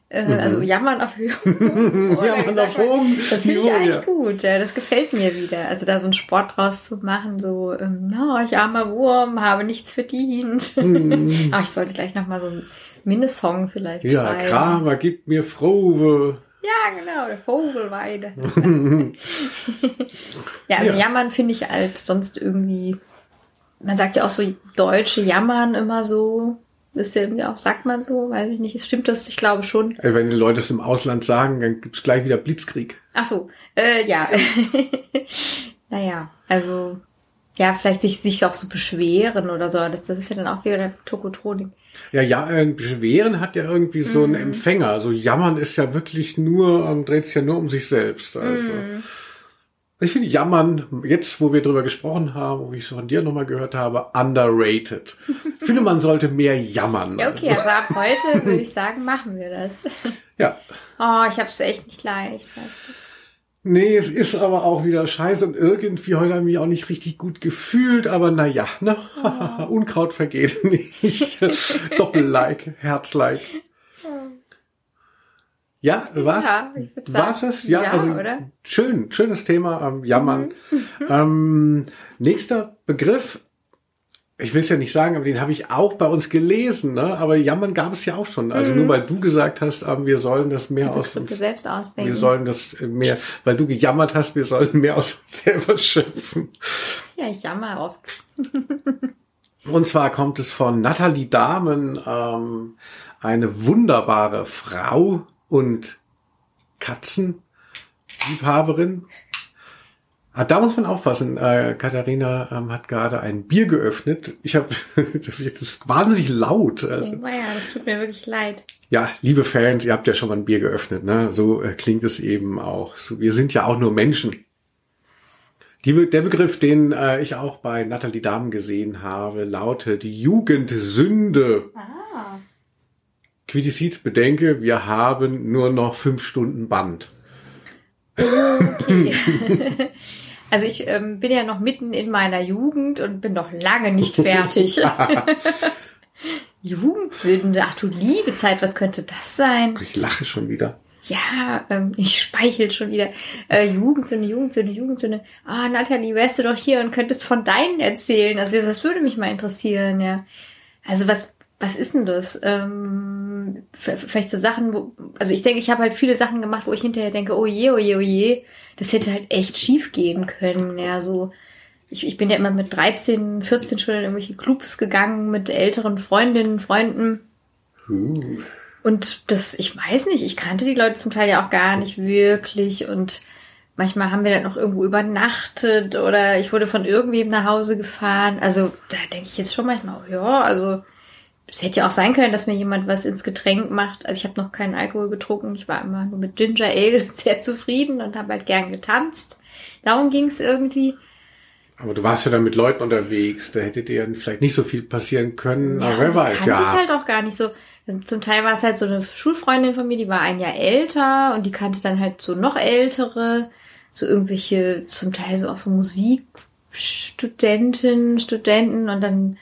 S1: Äh, mhm. Also jammern auf Höhe. jammern auf Hohen. Das finde ich eigentlich ja. gut. Ja, das gefällt mir wieder. Also da so einen Sport draus zu machen, so, ähm, no, ich armer Wurm, habe nichts verdient. Mhm. Ach, ich sollte gleich nochmal so ein Minnesong vielleicht
S2: Ja, schreiben. Kramer gibt mir Frove.
S1: Ja, genau, der Vogelweide. ja, also ja. jammern finde ich als sonst irgendwie, man sagt ja auch so Deutsche jammern immer so. Das ist ja irgendwie auch, sagt man so, weiß ich nicht. Stimmt das? Ich glaube schon.
S2: Wenn die Leute es im Ausland sagen, dann gibt's gleich wieder Blitzkrieg.
S1: Ach so, äh, ja. naja, also ja, vielleicht sich, sich auch so beschweren oder so. Das, das ist ja dann auch wieder der Tokotronik.
S2: Ja, ja, äh, beschweren hat ja irgendwie so einen mhm. Empfänger. Also jammern ist ja wirklich nur, ähm, dreht sich ja nur um sich selbst. Also. Mm. Ich finde Jammern, jetzt wo wir drüber gesprochen haben, wo ich es von dir nochmal gehört habe, underrated. Ich finde, man sollte mehr jammern.
S1: Ja, okay, also ab heute würde ich sagen, machen wir das.
S2: Ja.
S1: Oh, ich habe es echt nicht leicht, weißt du.
S2: Nee, es ist aber auch wieder scheiße und irgendwie heute habe ich mich auch nicht richtig gut gefühlt, aber naja, ne? Oh. Unkraut vergeht nicht. Doppel-like, Herz-like. Ja, was? Ja, war's es? Ja, ja, also oder? schön, schönes Thema, ähm, jammern. Mhm. ähm, nächster Begriff ich will es ja nicht sagen, aber den habe ich auch bei uns gelesen, ne? Aber Jammern gab es ja auch schon. Also mhm. nur weil du gesagt hast, ähm, wir sollen das mehr aus uns
S1: selbst ausdenken.
S2: Wir sollen das mehr, weil du gejammert hast, wir sollen mehr aus uns selber schöpfen.
S1: Ja, ich jammer oft.
S2: Und zwar kommt es von Nathalie Dahmen, ähm, eine wunderbare Frau und Katzen Liebhaberin. Ah, da muss man aufpassen. Äh, Katharina ähm, hat gerade ein Bier geöffnet. Ich habe das ist wahnsinnig laut.
S1: Also. Oh ja, das tut mir wirklich leid.
S2: Ja, liebe Fans, ihr habt ja schon mal ein Bier geöffnet. Ne? So äh, klingt es eben auch. So, wir sind ja auch nur Menschen. Die, der Begriff, den äh, ich auch bei Nathalie Dahm gesehen habe, lautet Jugendsünde. Ah. Quiddiciz bedenke, wir haben nur noch fünf Stunden Band.
S1: Okay. Also ich ähm, bin ja noch mitten in meiner Jugend und bin noch lange nicht fertig. Jugendsünde, ach du liebe Zeit, was könnte das sein?
S2: Ich lache schon wieder.
S1: Ja, ähm, ich speichel schon wieder. Äh, Jugendsünde, Jugendsünde, Jugendsünde. Ah, Nathalie, wärst du doch hier und könntest von deinen erzählen. Also das würde mich mal interessieren, ja. Also was, was ist denn das? Ähm, vielleicht so Sachen, wo, also ich denke, ich habe halt viele Sachen gemacht, wo ich hinterher denke, oh je, oh je, oh je das hätte halt echt schief gehen können. Ja, so, ich, ich bin ja immer mit 13, 14 schon in irgendwelche Clubs gegangen mit älteren Freundinnen, Freunden. Uh. Und das, ich weiß nicht, ich kannte die Leute zum Teil ja auch gar nicht wirklich und manchmal haben wir dann noch irgendwo übernachtet oder ich wurde von irgendwem nach Hause gefahren. Also da denke ich jetzt schon manchmal, oh ja, also es hätte ja auch sein können, dass mir jemand was ins Getränk macht. Also ich habe noch keinen Alkohol getrunken. Ich war immer nur mit Ginger Ale sehr zufrieden und habe halt gern getanzt. Darum ging es irgendwie.
S2: Aber du warst ja dann mit Leuten unterwegs. Da hätte dir vielleicht nicht so viel passieren können. Ja, aber wer weiß,
S1: ja. ich halt auch gar nicht so. Zum Teil war es halt so eine Schulfreundin von mir, die war ein Jahr älter und die kannte dann halt so noch ältere, so irgendwelche, zum Teil so auch so Musikstudentinnen, Studenten und dann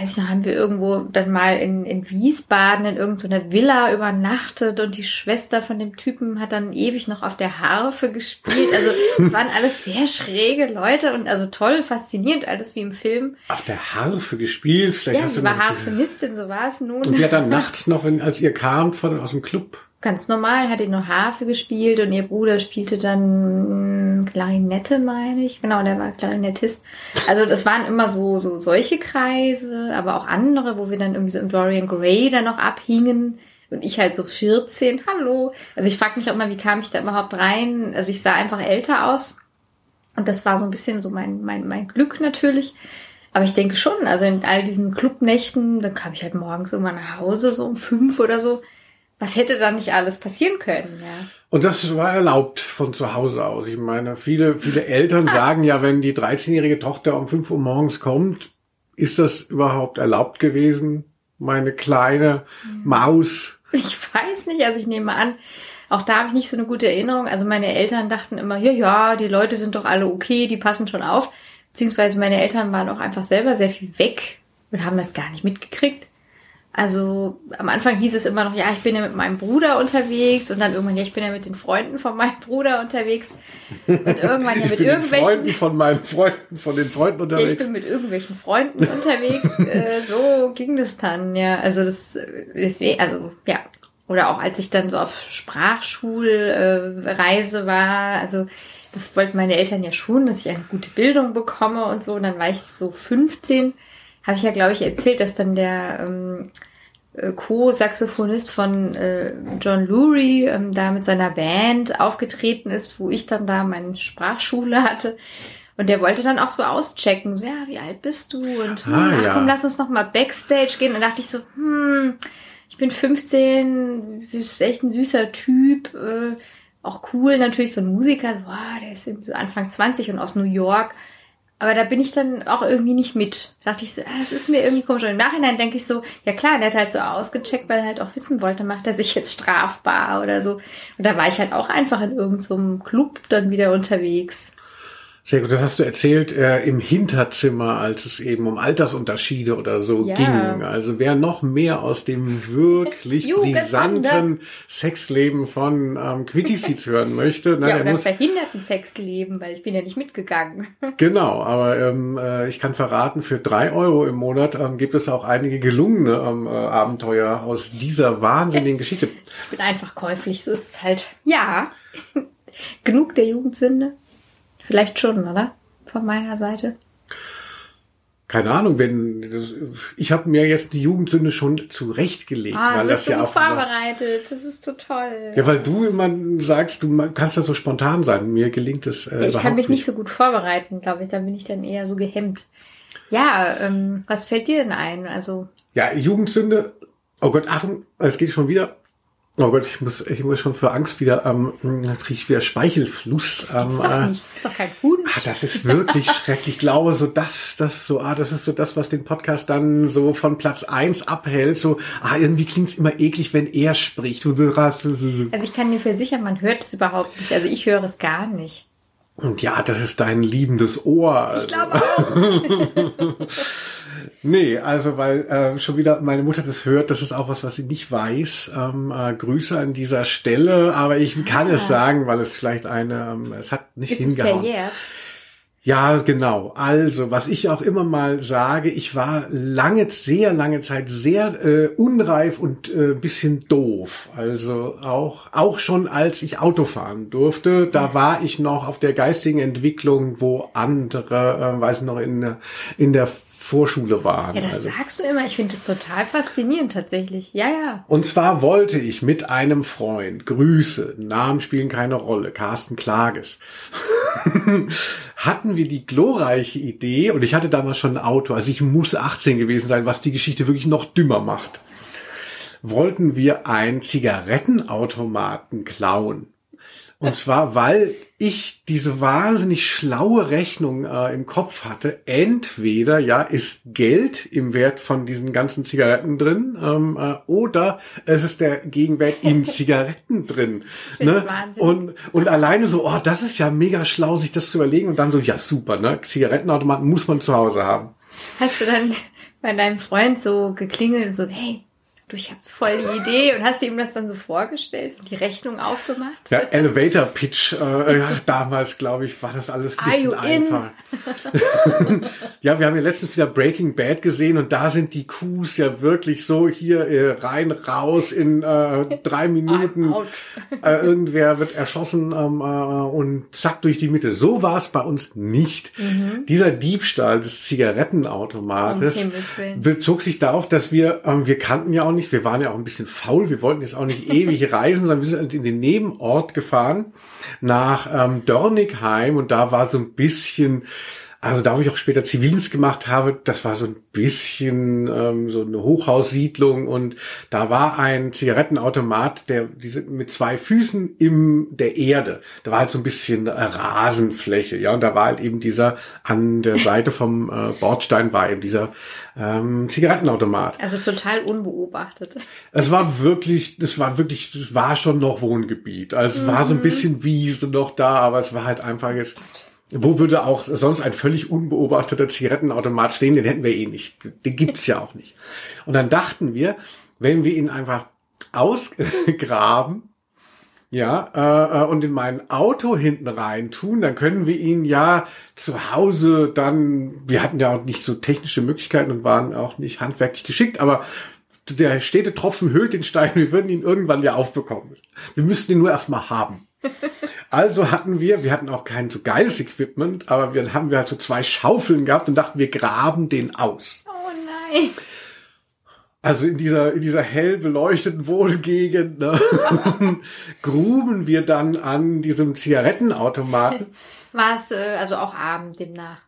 S1: weiß ich noch, haben wir irgendwo dann mal in, in Wiesbaden in irgendeiner Villa übernachtet und die Schwester von dem Typen hat dann ewig noch auf der Harfe gespielt. Also es waren alles sehr schräge Leute und also toll, faszinierend, alles wie im Film.
S2: Auf der Harfe gespielt?
S1: Vielleicht ja, sie war Harfenistin, so war es nun.
S2: Und die hat dann nachts noch, wenn, als ihr kamt von, aus dem Club
S1: ganz normal, hat ihn noch Harfe gespielt und ihr Bruder spielte dann Klarinette, meine ich. Genau, der war Klarinettist. Also das waren immer so, so solche Kreise, aber auch andere, wo wir dann irgendwie so im Dorian Gray dann noch abhingen. Und ich halt so 14, hallo. Also ich frage mich auch mal, wie kam ich da überhaupt rein? Also ich sah einfach älter aus. Und das war so ein bisschen so mein, mein, mein Glück natürlich. Aber ich denke schon, also in all diesen Clubnächten, dann kam ich halt morgens irgendwann nach Hause, so um fünf oder so was hätte da nicht alles passieren können, ja.
S2: Und das war erlaubt von zu Hause aus. Ich meine, viele, viele Eltern sagen ja, wenn die 13-jährige Tochter um 5 Uhr morgens kommt, ist das überhaupt erlaubt gewesen? Meine kleine Maus.
S1: Ich weiß nicht, also ich nehme an, auch da habe ich nicht so eine gute Erinnerung. Also meine Eltern dachten immer, ja, ja, die Leute sind doch alle okay, die passen schon auf. Beziehungsweise meine Eltern waren auch einfach selber sehr viel weg und haben das gar nicht mitgekriegt. Also am Anfang hieß es immer noch, ja, ich bin ja mit meinem Bruder unterwegs und dann irgendwann, ja, ich bin ja mit den Freunden von meinem Bruder unterwegs und irgendwann ja mit irgendwelchen
S2: Freunden von meinen Freunden, von den Freunden unterwegs.
S1: Ja, ich bin mit irgendwelchen Freunden unterwegs. äh, so ging das dann, ja. Also das, deswegen, also ja. Oder auch als ich dann so auf Sprachschulreise äh, war, also das wollten meine Eltern ja schon, dass ich eine gute Bildung bekomme und so. Und dann war ich so 15 habe ich ja, glaube ich, erzählt, dass dann der ähm, äh, Co-Saxophonist von äh, John Lurie ähm, da mit seiner Band aufgetreten ist, wo ich dann da meine Sprachschule hatte. Und der wollte dann auch so auschecken, so, ja, wie alt bist du? Und hm, ah, ach, ja. komm, lass uns noch mal Backstage gehen. Und dachte ich so, hm, ich bin 15, du bist echt ein süßer Typ, äh, auch cool, natürlich so ein Musiker, so, wow, der ist so Anfang 20 und aus New York. Aber da bin ich dann auch irgendwie nicht mit. Da dachte ich so, ah, das ist mir irgendwie komisch. Und im Nachhinein denke ich so, ja klar, der hat halt so ausgecheckt, weil er halt auch wissen wollte, macht er sich jetzt strafbar oder so. Und da war ich halt auch einfach in irgendeinem so Club dann wieder unterwegs.
S2: Sehr gut, das hast du erzählt äh, im Hinterzimmer, als es eben um Altersunterschiede oder so ja. ging. Also wer noch mehr aus dem wirklich brisanten Sexleben von ähm, Quitty hören möchte.
S1: Ne, ja, oder muss, verhinderten Sexleben, weil ich bin ja nicht mitgegangen.
S2: genau, aber ähm, äh, ich kann verraten, für drei Euro im Monat ähm, gibt es auch einige gelungene ähm, äh, Abenteuer aus dieser wahnsinnigen Geschichte.
S1: Ich bin einfach käuflich, so ist es halt. Ja, genug der Jugendsünde. Vielleicht schon, oder? Von meiner Seite.
S2: keine Ahnung, wenn ich habe mir jetzt die Jugendsünde schon zurechtgelegt,
S1: Ah,
S2: weil das
S1: bist
S2: ja
S1: so
S2: auch
S1: vorbereitet. Das ist so toll.
S2: ja, weil du immer sagst, du kannst ja so spontan sein. Mir gelingt es äh,
S1: ich kann mich
S2: nicht.
S1: nicht so gut vorbereiten, glaube ich. Da bin ich dann eher so gehemmt. Ja, ähm, was fällt dir denn ein? Also,
S2: Ja, Jugendsünde. Oh Gott, Achtung, es geht schon wieder. Oh Gott, ich muss, ich muss schon für Angst wieder, ähm, kriege ich wieder Speichelfluss.
S1: das
S2: Ähm,
S1: ist doch
S2: äh,
S1: nicht, das ist doch kein Hund.
S2: Ah, das ist wirklich schrecklich. Ich glaube, so das, das so, ah, das ist so das, was den Podcast dann so von Platz eins abhält. So, ah, irgendwie klingt's immer eklig, wenn er spricht. Und
S1: Also ich kann dir versichern, man hört es überhaupt nicht. Also ich höre es gar nicht.
S2: ja, das ist dein liebendes Ohr.
S1: Ich
S2: Also.
S1: glaube auch.
S2: Nee, also weil äh, schon wieder meine Mutter das hört, das ist auch was, was sie nicht weiß. Ähm, äh, Grüße an dieser Stelle, aber ich kann es sagen, weil es vielleicht eine, ähm, es hat nicht
S1: Ist es
S2: hingehauen.
S1: verjährt?
S2: Ja, genau. Also, was ich auch immer mal sage, ich war lange, sehr lange Zeit sehr äh, unreif und äh, bisschen doof. Also auch auch schon als ich Auto fahren durfte, da war ich noch auf der geistigen Entwicklung, wo andere, äh, weiß ich noch in in der Vorschule waren.
S1: Ja, das
S2: also.
S1: sagst du immer. Ich finde das total faszinierend tatsächlich. Ja, ja.
S2: Und zwar wollte ich mit einem Freund, Grüße, Namen spielen keine Rolle, Carsten Klages, hatten wir die glorreiche Idee, und ich hatte damals schon ein Auto, also ich muss 18 gewesen sein, was die Geschichte wirklich noch dümmer macht, wollten wir einen Zigarettenautomaten klauen. Und zwar, weil ich diese wahnsinnig schlaue Rechnung äh, im Kopf hatte. Entweder ja ist Geld im Wert von diesen ganzen Zigaretten drin, ähm, äh, oder es ist der Gegenwert in Zigaretten drin. Ne?
S1: Wahnsinn.
S2: Und und alleine so, oh, das ist ja mega schlau, sich das zu überlegen und dann so, ja super, ne? Zigarettenautomaten muss man zu Hause haben.
S1: Hast du dann bei deinem Freund so geklingelt und so, hey, du, ich habe voll die Idee und hast du ihm das dann so vorgestellt und die Rechnung aufgemacht?
S2: Ja, Elevator Pitch, äh, ja, damals, glaube ich, war das alles ein bisschen
S1: in?
S2: einfach. ja, wir haben ja letztens wieder Breaking Bad gesehen und da sind die Coups ja wirklich so hier äh, rein, raus in äh, drei Minuten. Äh, irgendwer wird erschossen ähm, äh, und zack durch die Mitte. So war es bei uns nicht. Dieser Diebstahl des Zigarettenautomates bezog sich darauf, dass wir, ähm, wir kannten ja auch nicht, wir waren ja auch ein bisschen faul, wir wollten jetzt auch nicht ewig reisen, sondern wir sind in den Nebenort gefahren nach ähm, Dörnigheim und da war so ein bisschen, also da wo ich auch später Zivildienst gemacht habe, das war so ein bisschen ähm, so eine Hochhaussiedlung und da war ein Zigarettenautomat, der diese mit zwei Füßen im der Erde. Da war halt so ein bisschen äh, Rasenfläche, ja, und da war halt eben dieser an der Seite vom äh, Bordstein war eben dieser ähm, Zigarettenautomat.
S1: Also total unbeobachtet.
S2: Es war wirklich, es war wirklich, es war schon noch Wohngebiet. Also es war so ein bisschen Wiese noch da, aber es war halt einfach jetzt, wo würde auch sonst ein völlig unbeobachteter Zigarettenautomat stehen? Den hätten wir eh nicht. Den gibt's ja auch nicht. Und dann dachten wir, wenn wir ihn einfach ausgraben, ja, äh, äh, und in mein Auto hinten rein tun, dann können wir ihn ja zu Hause dann, wir hatten ja auch nicht so technische Möglichkeiten und waren auch nicht handwerklich geschickt, aber der stete Tropfen höhlt den Stein, wir würden ihn irgendwann ja aufbekommen. Wir müssten ihn nur erstmal haben. Also hatten wir, wir hatten auch kein so geiles Equipment, aber wir haben wir halt so zwei Schaufeln gehabt und dachten, wir graben den aus.
S1: Oh nein.
S2: Also in dieser, in dieser hell beleuchteten Wohngegend ne, gruben wir dann an diesem Zigarettenautomaten.
S1: War es äh, also auch Abend demnach?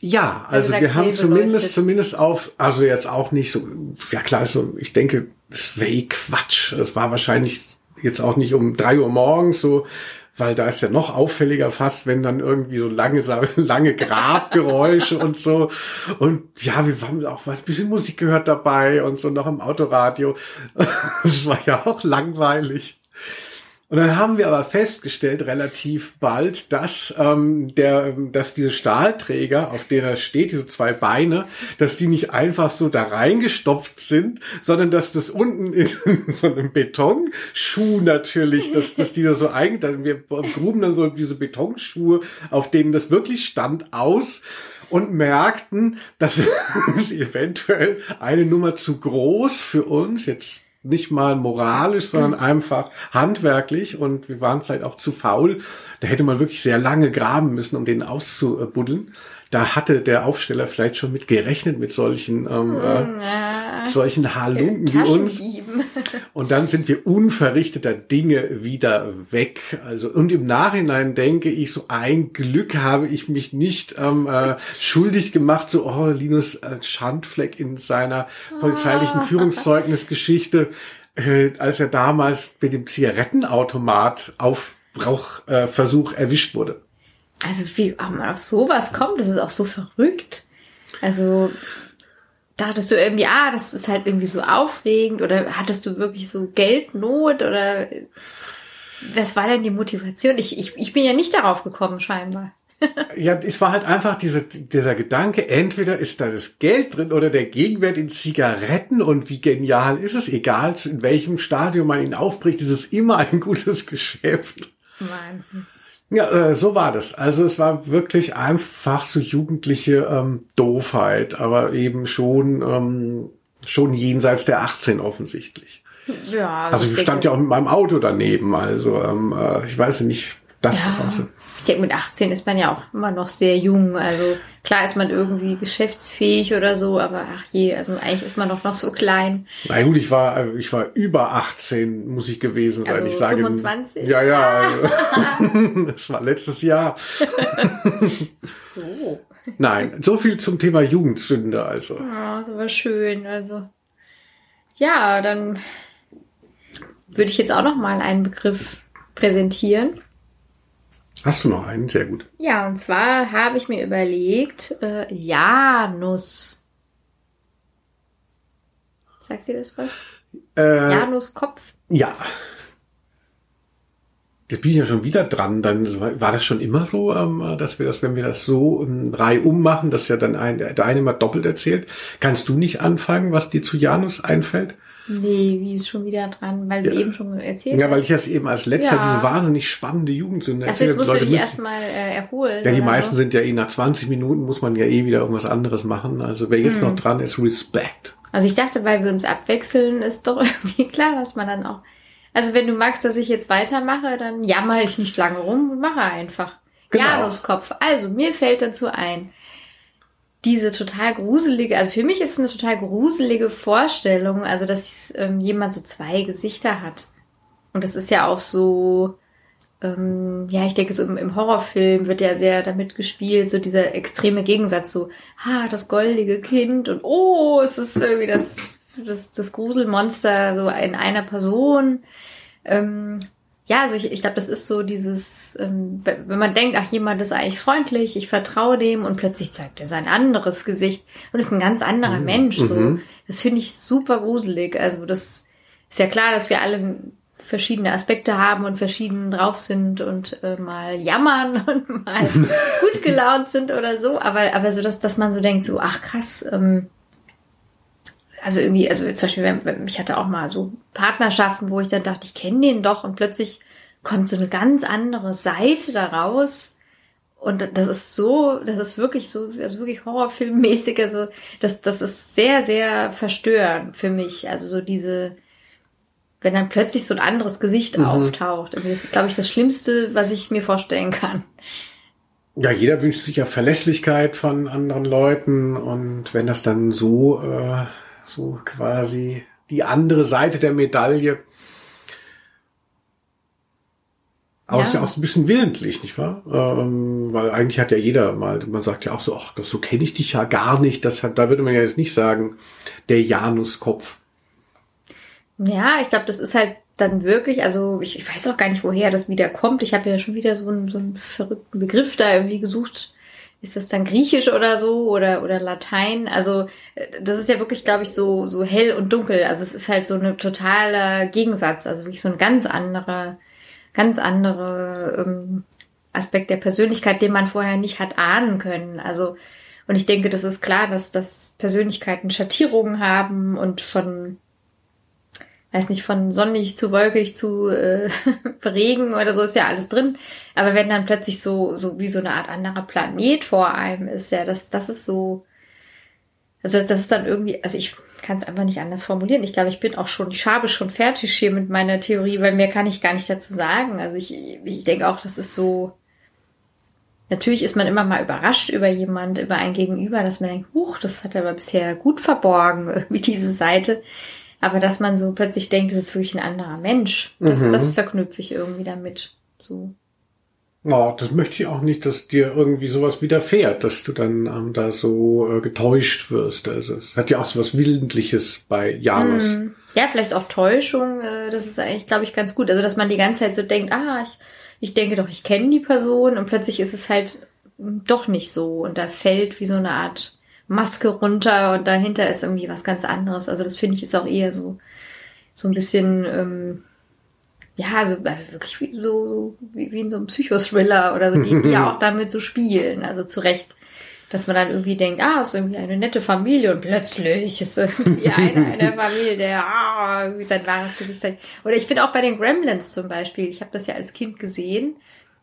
S2: Ja, also
S1: sagst,
S2: wir haben zumindest,
S1: beleuchtet.
S2: zumindest auf, also jetzt auch nicht so, ja klar, so, ich denke, es wäre eh Quatsch. Es war wahrscheinlich jetzt auch nicht um drei Uhr morgens so, weil da ist ja noch auffälliger fast, wenn dann irgendwie so lange, lange Grabgeräusche und so. Und ja, wir haben auch was, bisschen Musik gehört dabei und so noch im Autoradio. Das war ja auch langweilig. Und dann haben wir aber festgestellt, relativ bald, dass ähm, der, dass diese Stahlträger, auf denen er steht, diese zwei Beine, dass die nicht einfach so da reingestopft sind, sondern dass das unten in so einem Betonschuh natürlich, dass, dass die da so eigentlich, wir gruben dann so diese Betonschuhe, auf denen das wirklich stand, aus und merkten, dass es eventuell eine Nummer zu groß für uns jetzt nicht mal moralisch, sondern einfach handwerklich und wir waren vielleicht auch zu faul. Da hätte man wirklich sehr lange graben müssen, um den auszubuddeln. Da hatte der Aufsteller vielleicht schon mit gerechnet, mit solchen, ähm, äh, solchen Halunken wie uns. Und dann sind wir unverrichteter Dinge wieder weg. Also, und im Nachhinein denke ich, so ein Glück habe ich mich nicht ähm, äh, schuldig gemacht, so, oh, Linus äh, Schandfleck in seiner polizeilichen Führungszeugnisgeschichte, äh, als er damals mit dem Zigarettenautomat auf Brauchversuch äh, erwischt wurde.
S1: Also wie auch man auf sowas kommt, das ist auch so verrückt. Also dachtest du irgendwie, ah, das ist halt irgendwie so aufregend oder hattest du wirklich so Geldnot oder was war denn die Motivation? Ich, ich, ich bin ja nicht darauf gekommen, scheinbar.
S2: ja, es war halt einfach diese, dieser Gedanke, entweder ist da das Geld drin oder der Gegenwert in Zigaretten und wie genial ist es, egal in welchem Stadium man ihn aufbricht, ist es immer ein gutes Geschäft. Wahnsinn. Ja, äh, so war das. Also es war wirklich einfach so jugendliche ähm, Doofheit, aber eben schon ähm, schon jenseits der 18 offensichtlich. Ja. Also ich stand ja auch mit meinem Auto daneben. Also ähm, äh, ich weiß nicht, das
S1: ja.
S2: also,
S1: ich denke, mit 18 ist man ja auch immer noch sehr jung. Also klar ist man irgendwie geschäftsfähig oder so, aber ach je, also eigentlich ist man doch noch so klein.
S2: Na gut, ich war, äh, ich war über 18, muss ich gewesen sein.
S1: Also
S2: ich sage,
S1: 25?
S2: Ja, ja. Also, das war letztes Jahr.
S1: so.
S2: Nein, so viel zum Thema Jugendsünde, also.
S1: Ja, das war schön, also. Ja, dann würde ich jetzt auch noch mal einen Begriff präsentieren.
S2: Hast du noch einen? Sehr gut.
S1: Ja, und zwar habe ich mir überlegt, äh, Janus. Sagt sie das was?
S2: Äh,
S1: Janus Kopf?
S2: Ja. Jetzt bin ich ja schon wieder dran. Dann war das schon immer so, ähm, dass wir das, wenn wir das so ähm, reihum machen, dass ja dann ein, der eine mal doppelt erzählt. Kannst du nicht anfangen, was dir zu Janus einfällt?
S1: Nee, wie ist schon wieder dran, weil du eben schon erzählt hast.
S2: Ja, weil ich das eben als letzter ja. diese wahnsinnig spannende Jugendsünde
S1: erzählt habe. Also jetzt musst du dich erstmal äh, erholen.
S2: Ja, die meisten so. sind ja eh nach 20 Minuten muss man ja eh wieder irgendwas anderes machen. Also wer jetzt hm. noch dran ist, Respect.
S1: Also ich dachte, weil wir uns abwechseln, ist doch irgendwie klar, dass man dann auch... Also wenn du magst, dass ich jetzt weitermache, dann jammer ich nicht lange rum und mache einfach. Genau. Januskopf. Also, mir fällt dazu ein diese total gruselige, also für mich ist es eine total gruselige Vorstellung, also dass ähm, jemand so zwei Gesichter hat. Und das ist ja auch so, ähm, ja, ich denke, so im, im, Horrorfilm wird ja sehr damit gespielt, so dieser extreme Gegensatz, so, ha, das goldige Kind und oh, es ist irgendwie das, das, das Gruselmonster so in einer Person. Ähm, ja, also ich, ich glaube, das ist so dieses, ähm, wenn man denkt, ach, jemand ist eigentlich freundlich, ich vertraue dem und plötzlich zeigt er sein anderes Gesicht und ist ein ganz anderer mhm. Mensch. So, mhm. das finde ich super gruselig. Also das ist ja klar, dass wir alle verschiedene Aspekte haben und verschieden drauf sind und äh, mal jammern und mal gut gelaunt sind oder so. Aber aber so dass dass man so denkt, so ach krass. Ähm, also irgendwie, also zum Beispiel, ich hatte auch mal so Partnerschaften, wo ich dann dachte, ich kenne den doch und plötzlich kommt so eine ganz andere Seite daraus. Und das ist so, das ist wirklich so, also wirklich horrorfilmmäßig, also das, das ist sehr, sehr verstörend für mich. Also so diese, wenn dann plötzlich so ein anderes Gesicht mhm. auftaucht. das ist, glaube ich, das Schlimmste, was ich mir vorstellen kann.
S2: Ja, jeder wünscht sich ja Verlässlichkeit von anderen Leuten und wenn das dann so äh, so quasi die andere Seite der Medaille. Aber ja. ist ja auch so ein bisschen willentlich, nicht wahr? Ähm, weil eigentlich hat ja jeder mal, man sagt ja auch so, ach, so kenne ich dich ja gar nicht. Das hat, da würde man ja jetzt nicht sagen, der Januskopf.
S1: Ja, ich glaube, das ist halt dann wirklich, also ich, ich weiß auch gar nicht, woher das wieder kommt. Ich habe ja schon wieder so einen, so einen verrückten Begriff da irgendwie gesucht, ist das dann Griechisch oder so oder oder Latein? Also äh, das ist ja wirklich, glaube ich, so so hell und dunkel. Also es ist halt so ein totaler Gegensatz, also wirklich so ein ganz anderer, ganz andere ähm, Aspekt der Persönlichkeit, den man vorher nicht hat ahnen können. Also und ich denke, das ist klar, dass das Persönlichkeiten Schattierungen haben und von weiß nicht, von sonnig zu wolkig zu äh, Regen oder so ist ja alles drin. Aber wenn dann plötzlich so, so wie so eine Art anderer Planet vor einem ist, ja, das, das ist so, also das ist dann irgendwie, also ich kann es einfach nicht anders formulieren. Ich glaube, ich bin auch schon, ich habe schon fertig hier mit meiner Theorie, weil mehr kann ich gar nicht dazu sagen. Also ich, ich denke auch, das ist so. Natürlich ist man immer mal überrascht über jemand, über ein Gegenüber, dass man denkt, huch, das hat er aber bisher gut verborgen, irgendwie diese Seite. Aber dass man so plötzlich denkt, das ist wirklich ein anderer Mensch, das,
S2: Mhm.
S1: das verknüpfe ich irgendwie damit. So.
S2: Ja, das möchte ich auch nicht, dass dir irgendwie sowas widerfährt, dass du dann ähm, da so äh, getäuscht wirst. Also es hat ja auch so was Wildentliches bei Janus.
S1: Hm. Ja, vielleicht auch Täuschung, äh, das ist eigentlich, glaube ich, ganz gut. Also, dass man die ganze Zeit so denkt, ah, ich, ich denke doch, ich kenne die Person und plötzlich ist es halt doch nicht so und da fällt wie so eine Art Maske runter und dahinter ist irgendwie was ganz anderes. Also, das finde ich ist auch eher so, so ein bisschen, ähm, ja, also, also wirklich wie so, wie, wie in so einem Psychothriller oder so, die, die ja auch damit so spielen. Also zu Recht dass man dann irgendwie denkt, ah, ist irgendwie eine nette Familie und plötzlich ist irgendwie einer einer Familie, der ah, irgendwie sein wahres Gesicht zeigt. Oder ich finde auch bei den Gremlins zum Beispiel, ich habe das ja als Kind gesehen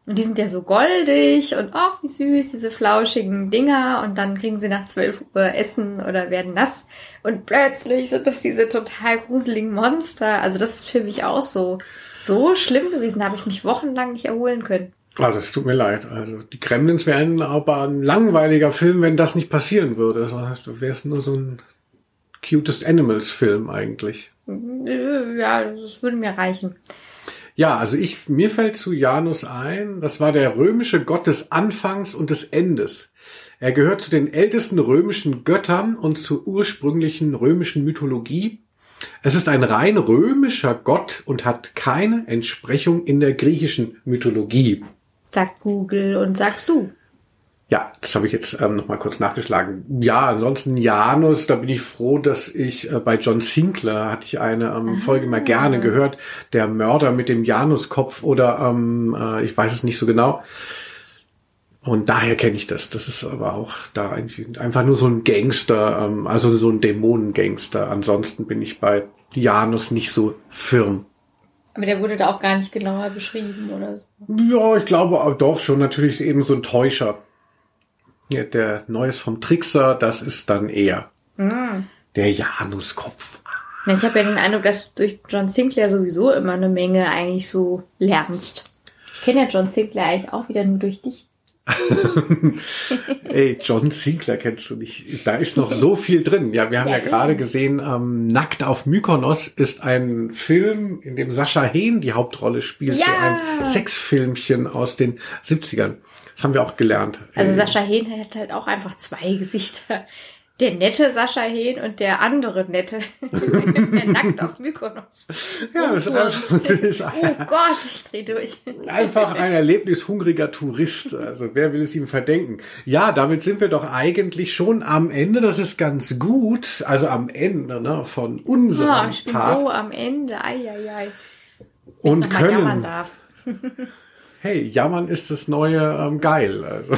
S1: und die sind ja so goldig und ach, wie süß, diese flauschigen Dinger und dann kriegen sie nach 12 Uhr Essen oder werden nass und plötzlich sind das diese total gruseligen Monster. Also das ist für mich auch so, so schlimm gewesen, da habe ich mich wochenlang nicht erholen können.
S2: Ah, das tut mir leid. Also die Gremlins wären aber ein langweiliger Film, wenn das nicht passieren würde. Das heißt, du wärst nur so ein cutest Animals Film eigentlich.
S1: Ja, das würde mir reichen.
S2: Ja, also ich, mir fällt zu Janus ein, das war der römische Gott des Anfangs und des Endes. Er gehört zu den ältesten römischen Göttern und zur ursprünglichen römischen Mythologie. Es ist ein rein römischer Gott und hat keine Entsprechung in der griechischen Mythologie.
S1: Sagt Google und sagst du.
S2: Ja, das habe ich jetzt ähm, noch mal kurz nachgeschlagen. Ja, ansonsten Janus, da bin ich froh, dass ich äh, bei John Sinclair hatte ich eine ähm, Folge mal gerne gehört, der Mörder mit dem Januskopf oder ähm, äh, ich weiß es nicht so genau. Und daher kenne ich das. Das ist aber auch da eigentlich einfach nur so ein Gangster, ähm, also so ein Dämonengangster. Ansonsten bin ich bei Janus nicht so firm.
S1: Aber der wurde da auch gar nicht genauer beschrieben oder so.
S2: Ja, ich glaube auch doch schon natürlich eben so ein Täuscher. Ja, der Neues vom Trickser, das ist dann eher der Januskopf.
S1: Ja, ich habe ja den Eindruck, dass du durch John Sinclair sowieso immer eine Menge eigentlich so lernst. Ich kenne ja John Sinclair eigentlich auch wieder nur durch dich.
S2: Ey, John Sinclair kennst du nicht. Da ist noch so viel drin. Ja, wir haben ja,
S1: Ja,
S2: gerade gesehen, ähm, Nackt auf Mykonos ist ein Film, in dem Sascha Hehn die Hauptrolle spielt. So
S1: Ja.
S2: ein Sexfilmchen aus den 70ern. Das haben wir auch gelernt.
S1: Also Sascha Hehn hat halt auch einfach zwei Gesichter. Der nette Sascha Hehn und der andere nette. der nackt auf Mykonos.
S2: ja, das ist,
S1: Und-
S2: ist
S1: Oh Gott, ich dreh durch.
S2: Einfach ein erlebnishungriger Tourist. Also wer will es ihm verdenken? Ja, damit sind wir doch eigentlich schon am Ende. Das ist ganz gut. Also am Ende ne, von unserem
S1: Ah, ich bin
S2: Part.
S1: so am Ende.
S2: Und
S1: ich noch mal jammern
S2: können. Hey, jammern ist das neue ähm, geil. Also.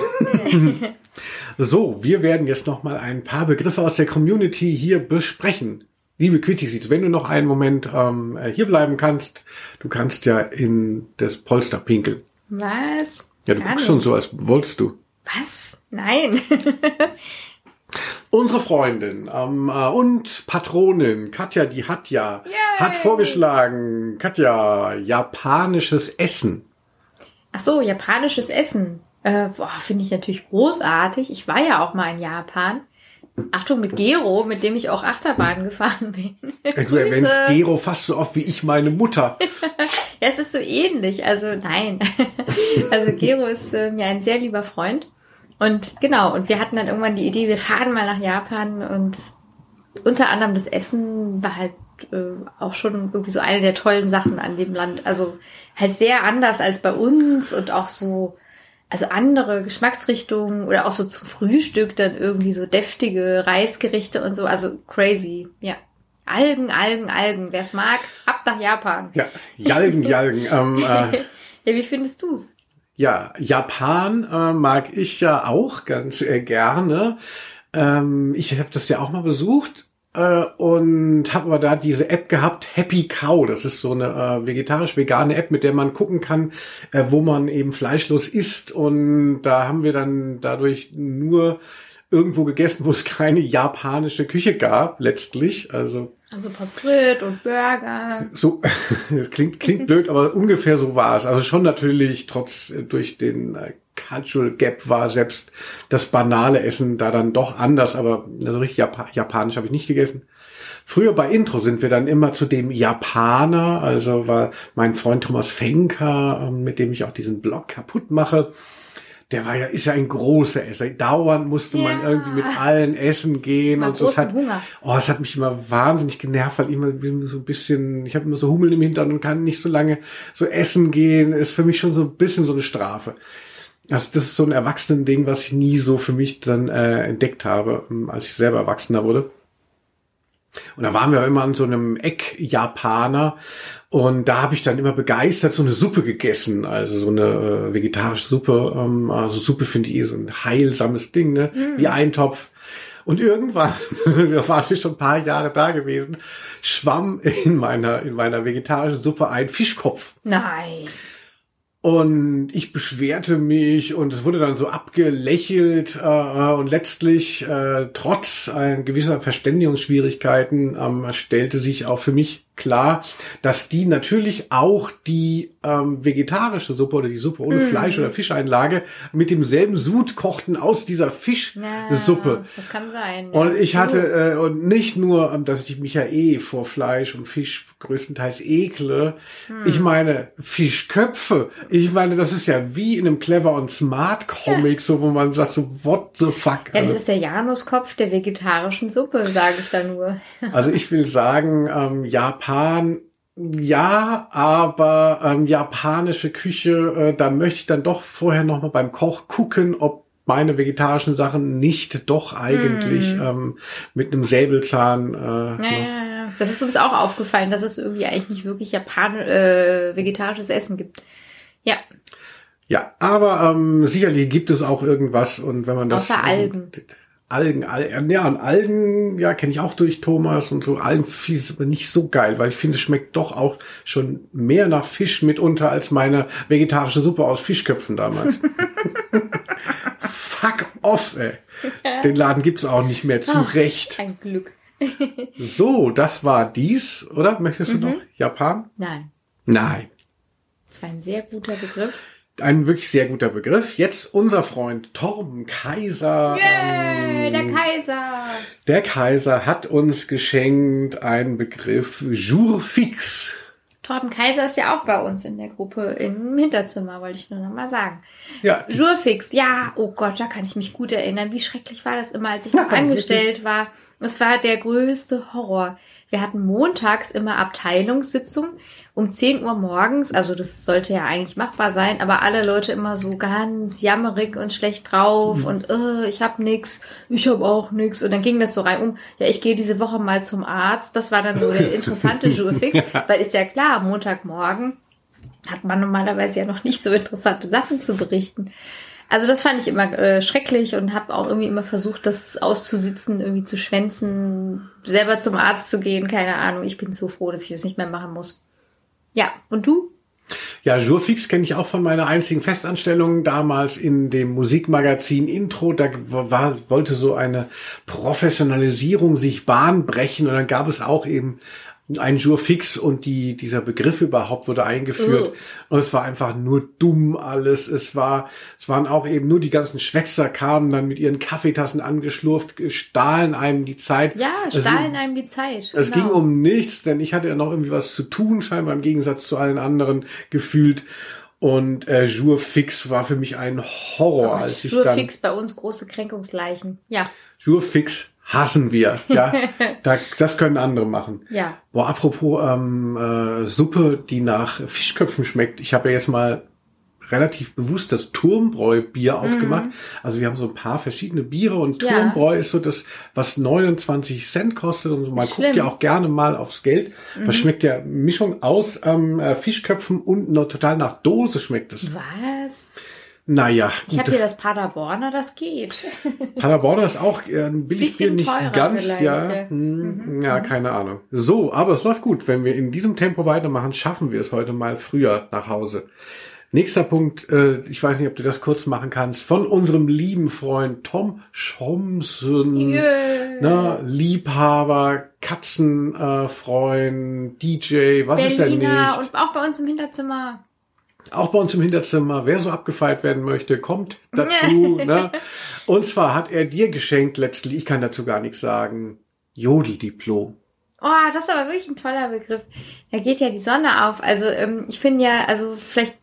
S2: so, wir werden jetzt noch mal ein paar Begriffe aus der Community hier besprechen. Liebe Quittiseeds, wenn du noch einen Moment ähm, hier bleiben kannst, du kannst ja in das Polster pinkeln.
S1: Was?
S2: Ja, du
S1: Gar
S2: guckst
S1: nicht.
S2: schon so, als wolltest du.
S1: Was? Nein.
S2: Unsere Freundin ähm, äh, und Patronin Katja, die hat ja, hat vorgeschlagen, Katja, japanisches Essen.
S1: Ach so, japanisches Essen. Äh, boah, finde ich natürlich großartig. Ich war ja auch mal in Japan. Achtung, mit Gero, mit dem ich auch Achterbahn gefahren bin.
S2: Äh, Du erwähnst. Gero fast so oft wie ich meine Mutter.
S1: Ja, es ist so ähnlich. Also nein. Also Gero ist äh, mir ein sehr lieber Freund. Und genau, und wir hatten dann irgendwann die Idee, wir fahren mal nach Japan und unter anderem das Essen war halt äh, auch schon irgendwie so eine der tollen Sachen an dem Land. Also halt sehr anders als bei uns und auch so, also andere Geschmacksrichtungen oder auch so zum Frühstück dann irgendwie so deftige Reisgerichte und so. Also crazy, ja. Algen, Algen, Algen. Wer es mag, ab nach Japan.
S2: Ja, Jalgen, Jalgen. Ähm, äh,
S1: Ja, wie findest du's?
S2: ja, Japan äh, mag ich ja auch ganz äh, gerne. Ähm, ich habe das ja auch mal besucht äh, und habe aber da diese App gehabt, Happy Cow. Das ist so eine äh, vegetarisch-vegane App, mit der man gucken kann, äh, wo man eben fleischlos isst. Und da haben wir dann dadurch nur irgendwo gegessen, wo es keine japanische Küche gab, letztlich. Also
S1: Also Pommes und Burger.
S2: so klingt klingt blöd, aber ungefähr so war es. Also schon natürlich trotz äh, durch den äh, Cultural Gap war selbst das banale Essen da dann doch anders, aber also richtig Japa japanisch habe ich nicht gegessen. Früher bei Intro sind wir dann immer zu dem Japaner, also war mein Freund Thomas Fenker, ähm, mit dem ich auch diesen Blog kaputt mache. Der war ja, ist ja ein großer Esser. Dauernd musste man
S1: Ja.
S2: irgendwie mit allen essen gehen und so. Es hat,
S1: Hunger.
S2: Oh, es hat mich immer wahnsinnig genervt, weil ich immer so ein bisschen, ich habe immer so Hummeln im Hintern und kann nicht so lange so essen gehen. Ist für mich schon so ein bisschen so eine Strafe. Also das ist so ein Erwachsenen-Ding, was ich nie so für mich dann äh, entdeckt habe, ähm, als ich selber Erwachsener wurde. Und da waren wir immer an so einem Eck-Japaner und da habe ich dann immer begeistert so eine Suppe gegessen, also so eine äh, vegetarische Suppe. Ähm, also Suppe finde ich eh so ein heilsames Ding, ne? Wie Eintopf. Und irgendwann, wir waren schon ein paar Jahre da gewesen, schwamm in meiner, in meiner vegetarischen Suppe ein Fischkopf.
S1: Nein.
S2: Und ich beschwerte mich und es wurde dann so abgelächelt äh, und letztlich äh, trotz äh, gewisser Verständigungsschwierigkeiten ähm, stellte sich auch für mich klar, dass die natürlich auch die ähm, vegetarische Suppe oder die Suppe ohne Fleisch oder Fischeinlage mit demselben Sud kochten aus dieser Fischsuppe.
S1: Ja, das kann sein.
S2: Und
S1: ja.
S2: ich hatte, äh, und nicht nur, ähm, dass ich mich ja eh vor Fleisch und Fisch größtenteils ekle. Ich meine, Fischköpfe. Ich meine, das ist ja wie in einem Clever und Smart Comic, so wo man sagt, so what the fuck.
S1: Ja, das
S2: Also,
S1: ist der Januskopf der vegetarischen Suppe, sage ich da nur.
S2: also ich will sagen, ähm, Japan, ja, aber ähm, japanische Küche, äh, da möchte ich dann doch vorher noch mal beim Koch gucken, ob meine vegetarischen Sachen nicht doch eigentlich ähm, mit einem Säbelzahn äh,
S1: Ja,
S2: ne?
S1: ja, ja. Das ist uns auch aufgefallen, dass es irgendwie eigentlich nicht wirklich Japan äh, vegetarisches Essen gibt. Ja,
S2: Ja, aber ähm, sicherlich gibt es auch irgendwas und wenn man das
S1: Außer Algen.
S2: Algen, Al ja, und Algen, ja, kenne ich auch durch Thomas und so. Algen ist aber nicht so geil, weil ich finde, es schmeckt doch auch schon mehr nach Fisch mitunter als meine vegetarische Suppe aus Fischköpfen damals. Fuck off, ey. Den Laden gibt's auch nicht mehr, zu
S1: Ach.
S2: Recht.
S1: ein Glück.
S2: So, das war dies, oder? Möchtest du
S1: Mhm.
S2: noch Japan?
S1: Nein,
S2: Nein.
S1: ein sehr guter Begriff.
S2: Ein wirklich sehr guter Begriff. Jetzt unser Freund Torben Kaiser.
S1: Yay,
S2: ähm,
S1: der Kaiser.
S2: der Kaiser hat uns geschenkt einen Begriff Jour fix.
S1: Torben Kaiser ist ja auch bei uns in der Gruppe im Hinterzimmer, wollte ich nur noch mal sagen.
S2: Ja,
S1: Jurfix, ja, oh Gott, da kann ich mich gut erinnern. Wie schrecklich war das immer, als ich noch angestellt war. Es war der größte Horror. Wir hatten montags immer Abteilungssitzung um 10 Uhr morgens. Also das sollte ja eigentlich machbar sein, aber alle Leute immer so ganz jammerig und schlecht drauf und äh, ich hab nix, ich hab auch nix. Und dann ging das so rein um, ja, ich gehe diese Woche mal zum Arzt. Das war dann so der interessante Jurfix, weil ist ja klar, Montagmorgen hat man normalerweise ja noch nicht so interessante Sachen zu berichten. Also das fand ich immer äh, schrecklich und habe auch irgendwie immer versucht, das auszusitzen, irgendwie zu schwänzen, selber zum Arzt zu gehen, keine Ahnung. Ich bin so froh, dass ich das nicht mehr machen muss. Ja, und du?
S2: ja, Jour fix kenne ich auch von meiner einzigen Festanstellung damals in dem Musikmagazin Intro. Da war, wollte so eine Professionalisierung sich Bahn brechen und dann gab es auch eben ein Jour fix und die, dieser Begriff überhaupt wurde eingeführt.
S1: Oh.
S2: Und es war einfach nur dumm alles. Es war, es waren auch eben nur die ganzen Schwätzer kamen dann mit ihren Kaffeetassen angeschlurft, stahlen einem die Zeit.
S1: Ja,
S2: Also,
S1: stahlen einem die Zeit.
S2: es
S1: genau.
S2: ging um nichts, denn ich hatte ja noch irgendwie was zu tun, scheinbar im Gegensatz zu allen anderen gefühlt. Und äh, Jour fix war für mich ein Horror,
S1: Oh Gott,
S2: als ich
S1: Jour
S2: dann
S1: fix bei uns große Kränkungsleichen. Ja,
S2: Jour fix hassen wir. Ja, da, das können andere machen.
S1: ja.
S2: Boah, apropos ähm, äh, Suppe, die nach Fischköpfen schmeckt. Ich habe ja jetzt mal relativ bewusst das Turmbräu-Bier aufgemacht. Also wir haben so ein paar verschiedene Biere und
S1: Mhm. Ja.
S2: Turmbräu ist so das, was 29 Cent kostet und so. man
S1: Nicht
S2: guckt ja
S1: schlimm.
S2: auch gerne mal aufs Geld. Das schmeckt ja Mischung aus ähm, äh, Fischköpfen und noch total nach Dose schmeckt es.
S1: Was?
S2: Naja,
S1: Ich habe hier das Paderborner, das geht.
S2: Paderborn ist auch äh, ein
S1: Bisschen
S2: nicht ganz,
S1: vielleicht,
S2: ja.
S1: ja.
S2: Hm, ja, keine Ahnung. So, aber es läuft gut. Wenn wir in diesem Tempo weitermachen, schaffen wir es heute mal früher nach Hause. Nächster Punkt, äh, ich weiß nicht, ob du das kurz machen kannst, von unserem lieben Freund Tom Schomsen,
S1: Yeah.
S2: ne, Liebhaber, Katzenfreund, äh, DJ, was ist denn
S1: Berliner
S2: nicht?
S1: und auch bei uns im Hinterzimmer.
S2: Auch bei uns im Hinterzimmer, wer so abgefeiert werden möchte, kommt dazu. ne? Und zwar hat er dir geschenkt letztlich, ich kann dazu gar nichts sagen, Jodeldiplom.
S1: Oh, das ist aber wirklich ein toller Begriff. Da geht ja die Sonne auf. Also ähm, ich finde ja, also vielleicht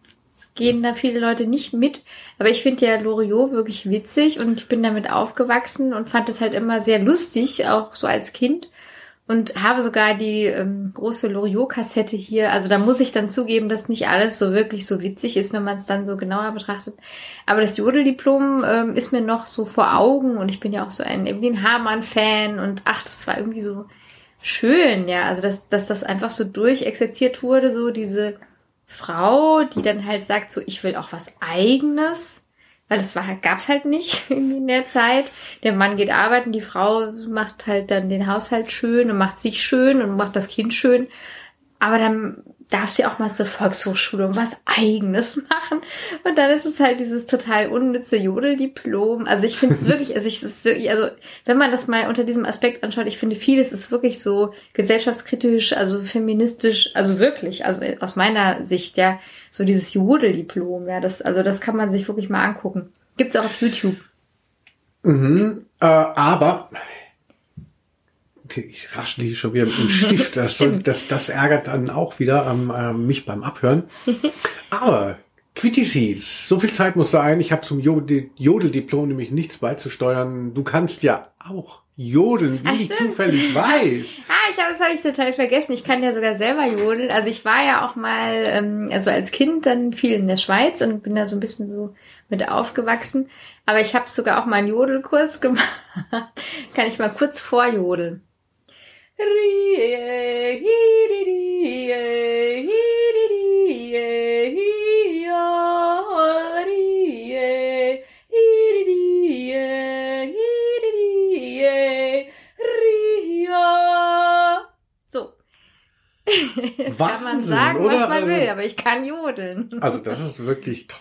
S1: gehen da viele Leute nicht mit, aber ich finde ja Loriot wirklich witzig und ich bin damit aufgewachsen und fand es halt immer sehr lustig, auch so als Kind. Und habe sogar die ähm, große Loriot-Kassette hier. Also da muss ich dann zugeben, dass nicht alles so wirklich so witzig ist, wenn man es dann so genauer betrachtet. Aber das Jodeldiplom ähm, ist mir noch so vor Augen und ich bin ja auch so ein ein Hamann-Fan und ach, das war irgendwie so schön, ja. Also dass, dass das einfach so durchexerziert wurde, so diese Frau, die dann halt sagt, so ich will auch was eigenes. Weil das war, gab's halt nicht irgendwie in der Zeit. Der Mann geht arbeiten, die Frau macht halt dann den Haushalt schön und macht sich schön und macht das Kind schön. Aber dann darfst du auch mal zur Volkshochschule und was Eigenes machen. Und dann ist es halt dieses total unnütze Jodeldiplom. Also ich finde es wirklich, also ich, ist wirklich, also wenn man das mal unter diesem Aspekt anschaut, ich finde vieles ist wirklich so gesellschaftskritisch, also feministisch, also wirklich, also aus meiner Sicht, ja, so dieses Jodeldiplom, ja, das, also das kann man sich wirklich mal angucken. Gibt's auch auf YouTube.
S2: Mhm, äh, aber ich raschle hier schon wieder mit dem Stift. Das, soll, das, das ärgert dann auch wieder ähm, äh, mich beim Abhören. Aber Quittisis, so viel Zeit muss sein. Ich habe zum Jodel- Jodeldiplom nämlich nichts beizusteuern. Du kannst ja auch jodeln, wie
S1: Ach,
S2: ich zufällig weiß.
S1: Ah, ich habe das habe ich total vergessen. Ich kann ja sogar selber jodeln. Also ich war ja auch mal, ähm, also als Kind dann viel in der Schweiz und bin da so ein bisschen so mit aufgewachsen. Aber ich habe sogar auch mal einen Jodelkurs gemacht. kann ich mal kurz vorjodeln. Jetzt kann man
S2: Wahnsinn,
S1: sagen, was
S2: oder?
S1: man
S2: Also-
S1: will, aber ich kann jodeln.
S2: Also das ist wirklich toll.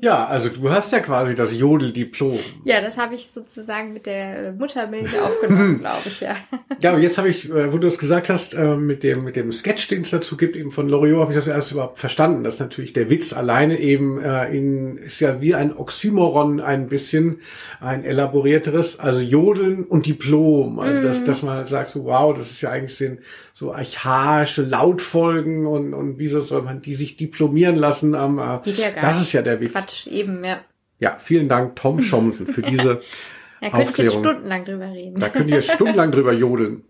S2: Ja, also du hast ja quasi das Jodeldiplom.
S1: Ja, das habe ich sozusagen mit der Muttermilch aufgenommen, glaube ich, ja.
S2: Ja, aber jetzt habe ich, äh, wo du es gesagt hast, äh, mit dem mit dem Sketch, den es dazu gibt, eben von Loriot, habe ich das erst überhaupt verstanden. dass natürlich der Witz alleine eben äh, in, ist ja wie ein Oxymoron ein bisschen, ein elaborierteres, also Jodeln und Diplom. Also dass, dass man halt sagt, so wow, das ist ja eigentlich sind so archaische Lautfolgen und, und wieso soll man die sich diplomieren lassen? am äh,
S1: Geht ja gar
S2: das ist ja der Witz.
S1: Quatsch, eben, ja.
S2: Ja, vielen Dank, Tom Schomsen, für diese,
S1: Da jetzt
S2: Aufklärung.
S1: stundenlang drüber reden.
S2: da könnt ihr stundenlang drüber jodeln.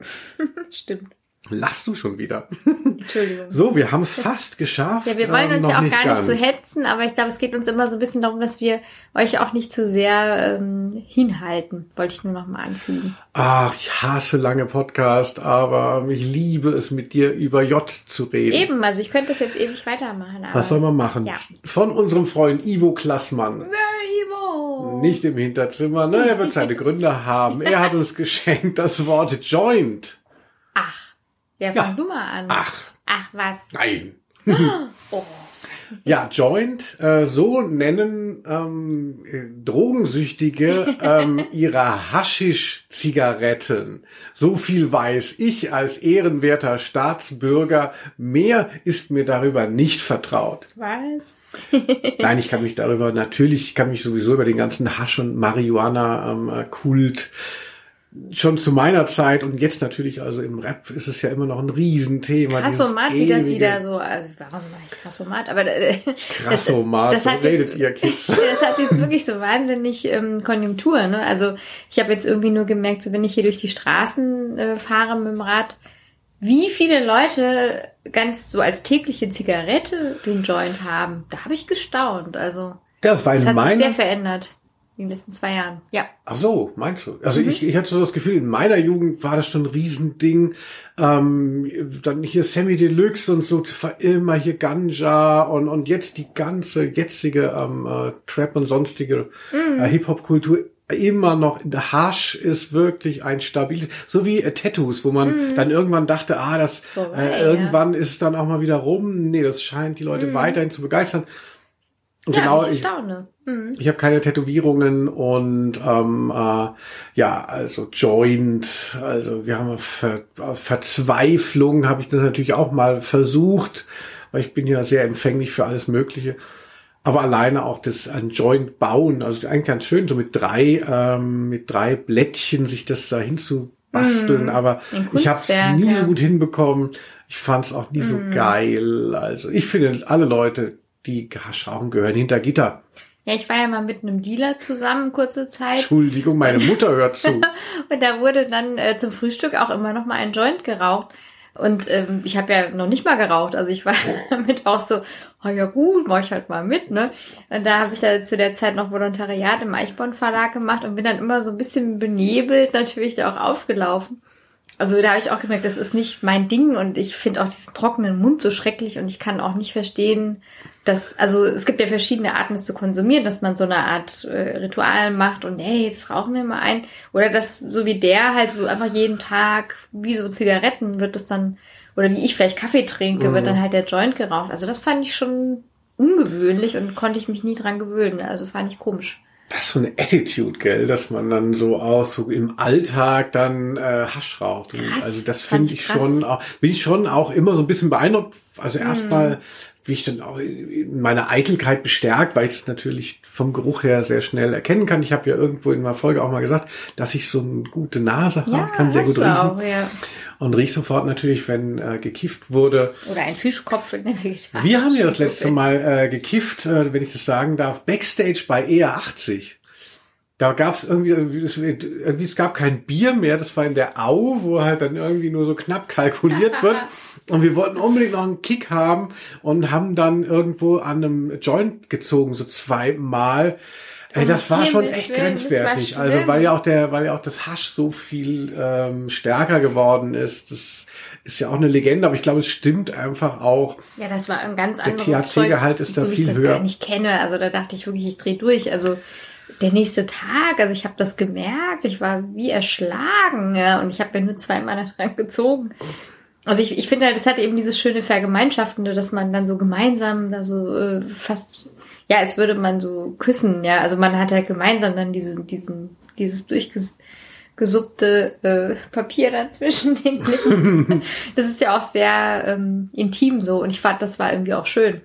S1: Stimmt.
S2: Lachst du schon wieder?
S1: Entschuldigung.
S2: So, wir haben es fast geschafft.
S1: Ja, wir wollen
S2: ähm,
S1: uns ja
S2: noch
S1: auch gar nicht so hetzen, aber ich glaube, es geht uns immer so ein bisschen darum, dass wir euch auch nicht zu sehr ähm, hinhalten. Wollte ich nur noch mal anfügen.
S2: Ach, ich hasse lange Podcast, aber ich liebe es, mit dir über J zu reden.
S1: Eben, also ich könnte das jetzt ewig weitermachen.
S2: Was soll man machen?
S1: Ja.
S2: Von unserem Freund Ivo Klassmann.
S1: Very evil.
S2: Nicht im Hinterzimmer, ne, er wird seine Gründe haben. Er hat uns geschenkt das Wort Joint.
S1: Ach, ja,
S2: Ja.
S1: fang du mal an.
S2: Ach,
S1: Ach, was?
S2: nein.
S1: Oh.
S2: Ja, Joint, äh, so nennen ähm, äh, Drogensüchtige ähm, ihre Haschisch-Zigaretten. So viel weiß ich als ehrenwerter Staatsbürger. Mehr ist mir darüber nicht vertraut.
S1: Was?
S2: Nein, ich kann mich darüber natürlich, ich kann mich sowieso über den ganzen Hasch- und Marihuana-Kult schon zu meiner Zeit und jetzt natürlich, also im Rap ist es ja immer noch ein Riesenthema.
S1: Krassomat, wie das wieder so, also warum sag ich Krassomat, aber äh,
S2: Krassomat,
S1: das
S2: so
S1: hat
S2: redet
S1: jetzt-
S2: ihr Kids.
S1: das hat jetzt wirklich so wahnsinnig ähm, Konjunktur, ne? Also ich habe jetzt irgendwie nur gemerkt, so wenn ich hier durch die Straßen äh, fahre mit dem Rad, wie viele Leute ganz so als tägliche Zigarette den Joint haben. Da habe ich gestaunt. Also
S2: Das war
S1: das
S2: in
S1: hat sich sehr
S2: meiner,
S1: verändert in den letzten zwei Jahren. Ja.
S2: ach so, meinst du?
S1: Mhm.
S2: Also ich, ich hatte so das Gefühl, in meiner Jugend war das schon ein Riesending. Ähm, dann hier Sammy Deluxe und so, immer hier Ganja und, und jetzt die ganze jetzige ähm, äh, Trap und sonstige
S1: Mhm.
S2: äh, Hip-Hop-Kultur immer noch, der Hasch ist wirklich ein stabiles, so wie äh, Tattoos, wo man mm. dann irgendwann dachte, ah, das Vorbei, äh, irgendwann ja. ist es dann auch mal wieder rum. Nee, das scheint die Leute mm. weiterhin zu begeistern. Ja, genau, ich, mhm. ich habe keine Tätowierungen und ähm, äh, ja, also Joint, also wir haben Ver Verzweiflung, habe ich das natürlich auch mal versucht, weil ich bin ja sehr empfänglich für alles Mögliche. Aber alleine auch das ein Joint bauen, also eigentlich ganz schön, so mit drei, ähm, mit drei Blättchen sich das da hinzubasteln, mm, aber ich habe es nie ja. so gut hinbekommen. Ich fand es auch nie mm. so mhm. geil. Also ich finde, alle Leute, die Hasch rauchen, gehören hinter Gitter.
S1: Ja, ich war ja mal mit einem Dealer zusammen kurze Zeit.
S2: Entschuldigung, meine Mutter hört zu.
S1: und da wurde dann äh, zum Frühstück auch immer noch mal ein Joint geraucht. Und ähm, ich habe ja noch nicht mal geraucht. Also ich war damit auch so, oh ja gut, mach ich halt mal mit, ne? Und da habe ich da zu der Zeit noch Volontariat im Eichborn Verlag gemacht und bin dann immer so ein bisschen benebelt natürlich da auch aufgelaufen. Also da habe ich auch gemerkt, das ist nicht mein Ding und ich finde auch diesen trockenen Mund so schrecklich und ich kann auch nicht verstehen, dass, also es gibt ja verschiedene Arten, es zu konsumieren, dass man so eine Art äh, Ritual macht und hey, jetzt rauchen wir mal ein. Oder das, so wie der halt so einfach jeden Tag, wie so Zigaretten wird das dann, oder wie ich vielleicht Kaffee trinke, mhm. wird dann halt der Joint geraucht. Also das fand ich schon ungewöhnlich und konnte ich mich nie dran gewöhnen. Also fand ich komisch
S2: das ist so eine Attitude, gell, dass man dann so aus so im Alltag dann äh, Hasch raucht. Krass, also das finde ich krass. schon auch, bin ich schon auch immer so ein bisschen beeindruckt. Also mhm. erstmal wie ich dann auch in meiner Eitelkeit bestärkt, weil ich es natürlich vom Geruch her sehr schnell erkennen kann. Ich habe ja irgendwo in meiner Folge auch mal gesagt, dass ich so eine gute Nase habe, ja, kann sehr gut riechen. Auch, ja. Und riech sofort natürlich, wenn äh, gekifft wurde.
S1: Oder ein Fischkopf in der
S2: Vegetation. Wir haben ja das letzte Mal äh, gekifft, äh, wenn ich das sagen darf, Backstage bei ER 80 da gab es irgendwie, irgendwie, es gab kein Bier mehr, das war in der Au, wo halt dann irgendwie nur so knapp kalkuliert wird. Und wir wollten unbedingt noch einen Kick haben und haben dann irgendwo an einem Joint gezogen, so zweimal. Ey, das war schon echt grenzwertig. Also weil ja auch der, weil ja auch das Hasch so viel ähm, stärker geworden ist. Das ist ja auch eine Legende, aber ich glaube, es stimmt einfach auch.
S1: Ja, das war ein ganz anderes Der THC-Gehalt ist da so viel ich das höher. Gar nicht kenne. Also da dachte ich wirklich, ich drehe durch. Also der nächste Tag, also ich habe das gemerkt, ich war wie erschlagen ja, und ich habe ja nur zweimal dran gezogen. Also ich, ich finde halt, es hat eben dieses schöne Vergemeinschaftende, dass man dann so gemeinsam da so äh, fast, ja, als würde man so küssen, ja. Also man hat halt gemeinsam dann diesen, diesen, dieses durchgesuppte äh, Papier dann zwischen den Lippen. das ist ja auch sehr ähm, intim so und ich fand, das war irgendwie auch schön.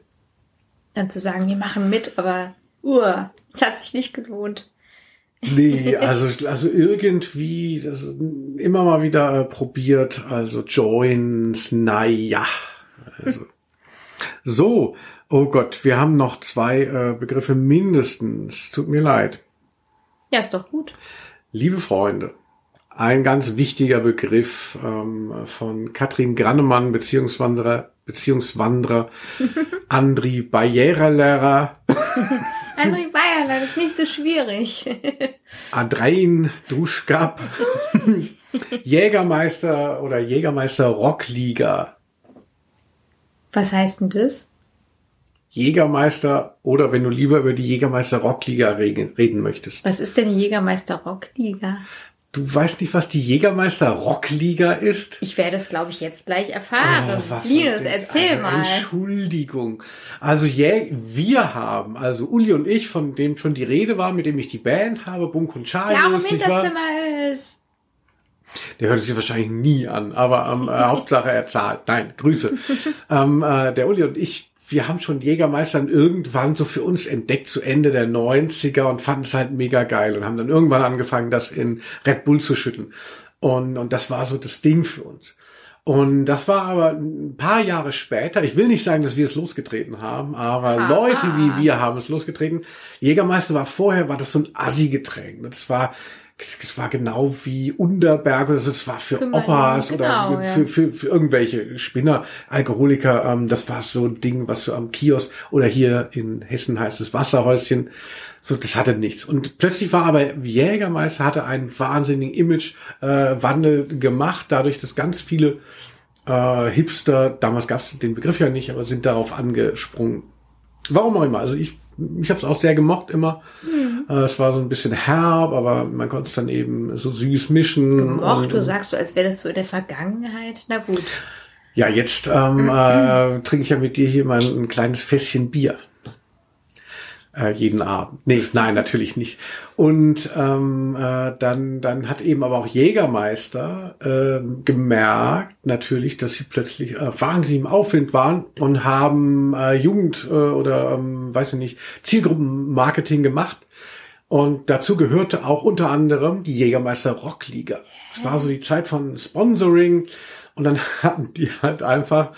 S1: Dann zu sagen, wir machen mit, aber uh, es hat sich nicht gelohnt.
S2: Nee, also, also irgendwie, das immer mal wieder äh, probiert, also Joins, naja. Also. So, oh Gott, wir haben noch zwei äh, Begriffe mindestens. Tut mir leid.
S1: Ja, ist doch gut.
S2: Liebe Freunde, ein ganz wichtiger Begriff ähm, von Katrin Grannemann, Beziehungswanderer, Beziehungswanderer, Andri Barrierelehrer.
S1: André Bayerler, das ist nicht so schwierig.
S2: Adrein Duschkap. Jägermeister oder Jägermeister Rockliga.
S1: Was heißt denn das?
S2: Jägermeister oder wenn du lieber über die Jägermeister Rockliga reden, reden möchtest.
S1: Was ist denn die Jägermeister Rockliga?
S2: Du weißt nicht, was die Jägermeister Rockliga ist?
S1: Ich werde es, glaube ich, jetzt gleich erfahren. Oh, Linus, erzähl
S2: also,
S1: mal.
S2: Entschuldigung. Also yeah, wir haben, also Uli und ich, von dem schon die Rede war, mit dem ich die Band habe, Bunk und Charlie.
S1: Ja, im Hinterzimmer ist.
S2: Der hört sich wahrscheinlich nie an, aber ähm, äh, Hauptsache er zahlt. Nein, Grüße. ähm, äh, der Uli und ich wir haben schon Jägermeistern irgendwann so für uns entdeckt zu Ende der 90er und fanden es halt mega geil und haben dann irgendwann angefangen, das in Red Bull zu schütten. Und, und das war so das Ding für uns. Und das war aber ein paar Jahre später. Ich will nicht sagen, dass wir es losgetreten haben, aber Aha. Leute wie wir haben es losgetreten. Jägermeister war vorher, war das so ein Assi-Getränk. Das war, es war genau wie Unterberg oder so, das war für, für Opas genau, oder für, für, für irgendwelche Spinner, Alkoholiker, ähm, das war so ein Ding, was so am Kiosk oder hier in Hessen heißt es Wasserhäuschen, so, das hatte nichts. Und plötzlich war aber Jägermeister hatte einen wahnsinnigen Imagewandel äh, gemacht, dadurch, dass ganz viele äh, Hipster, damals gab es den Begriff ja nicht, aber sind darauf angesprungen. Warum auch immer. Also ich ich habe es auch sehr gemocht immer. Mhm. Mhm. Äh, es war so ein bisschen herb, aber man konnte es dann eben so süß mischen.
S1: Gemocht, du sagst so, als wäre das so in der Vergangenheit. Na gut.
S2: Ja, jetzt ähm, äh, trinke ich ja mit dir hier mal ein kleines Fässchen Bier äh, jeden Abend. Nee, nein, natürlich nicht. Und ähm, äh, dann, dann hat eben aber auch Jägermeister äh, gemerkt, natürlich, dass sie plötzlich äh, wahnsinnig im Aufwind waren und haben äh, Jugend äh, oder, ähm, weiß ich nicht, Zielgruppenmarketing gemacht. Und dazu gehörte auch unter anderem die Jägermeister Rockliga. Es war so die Zeit von Sponsoring und dann hatten die halt einfach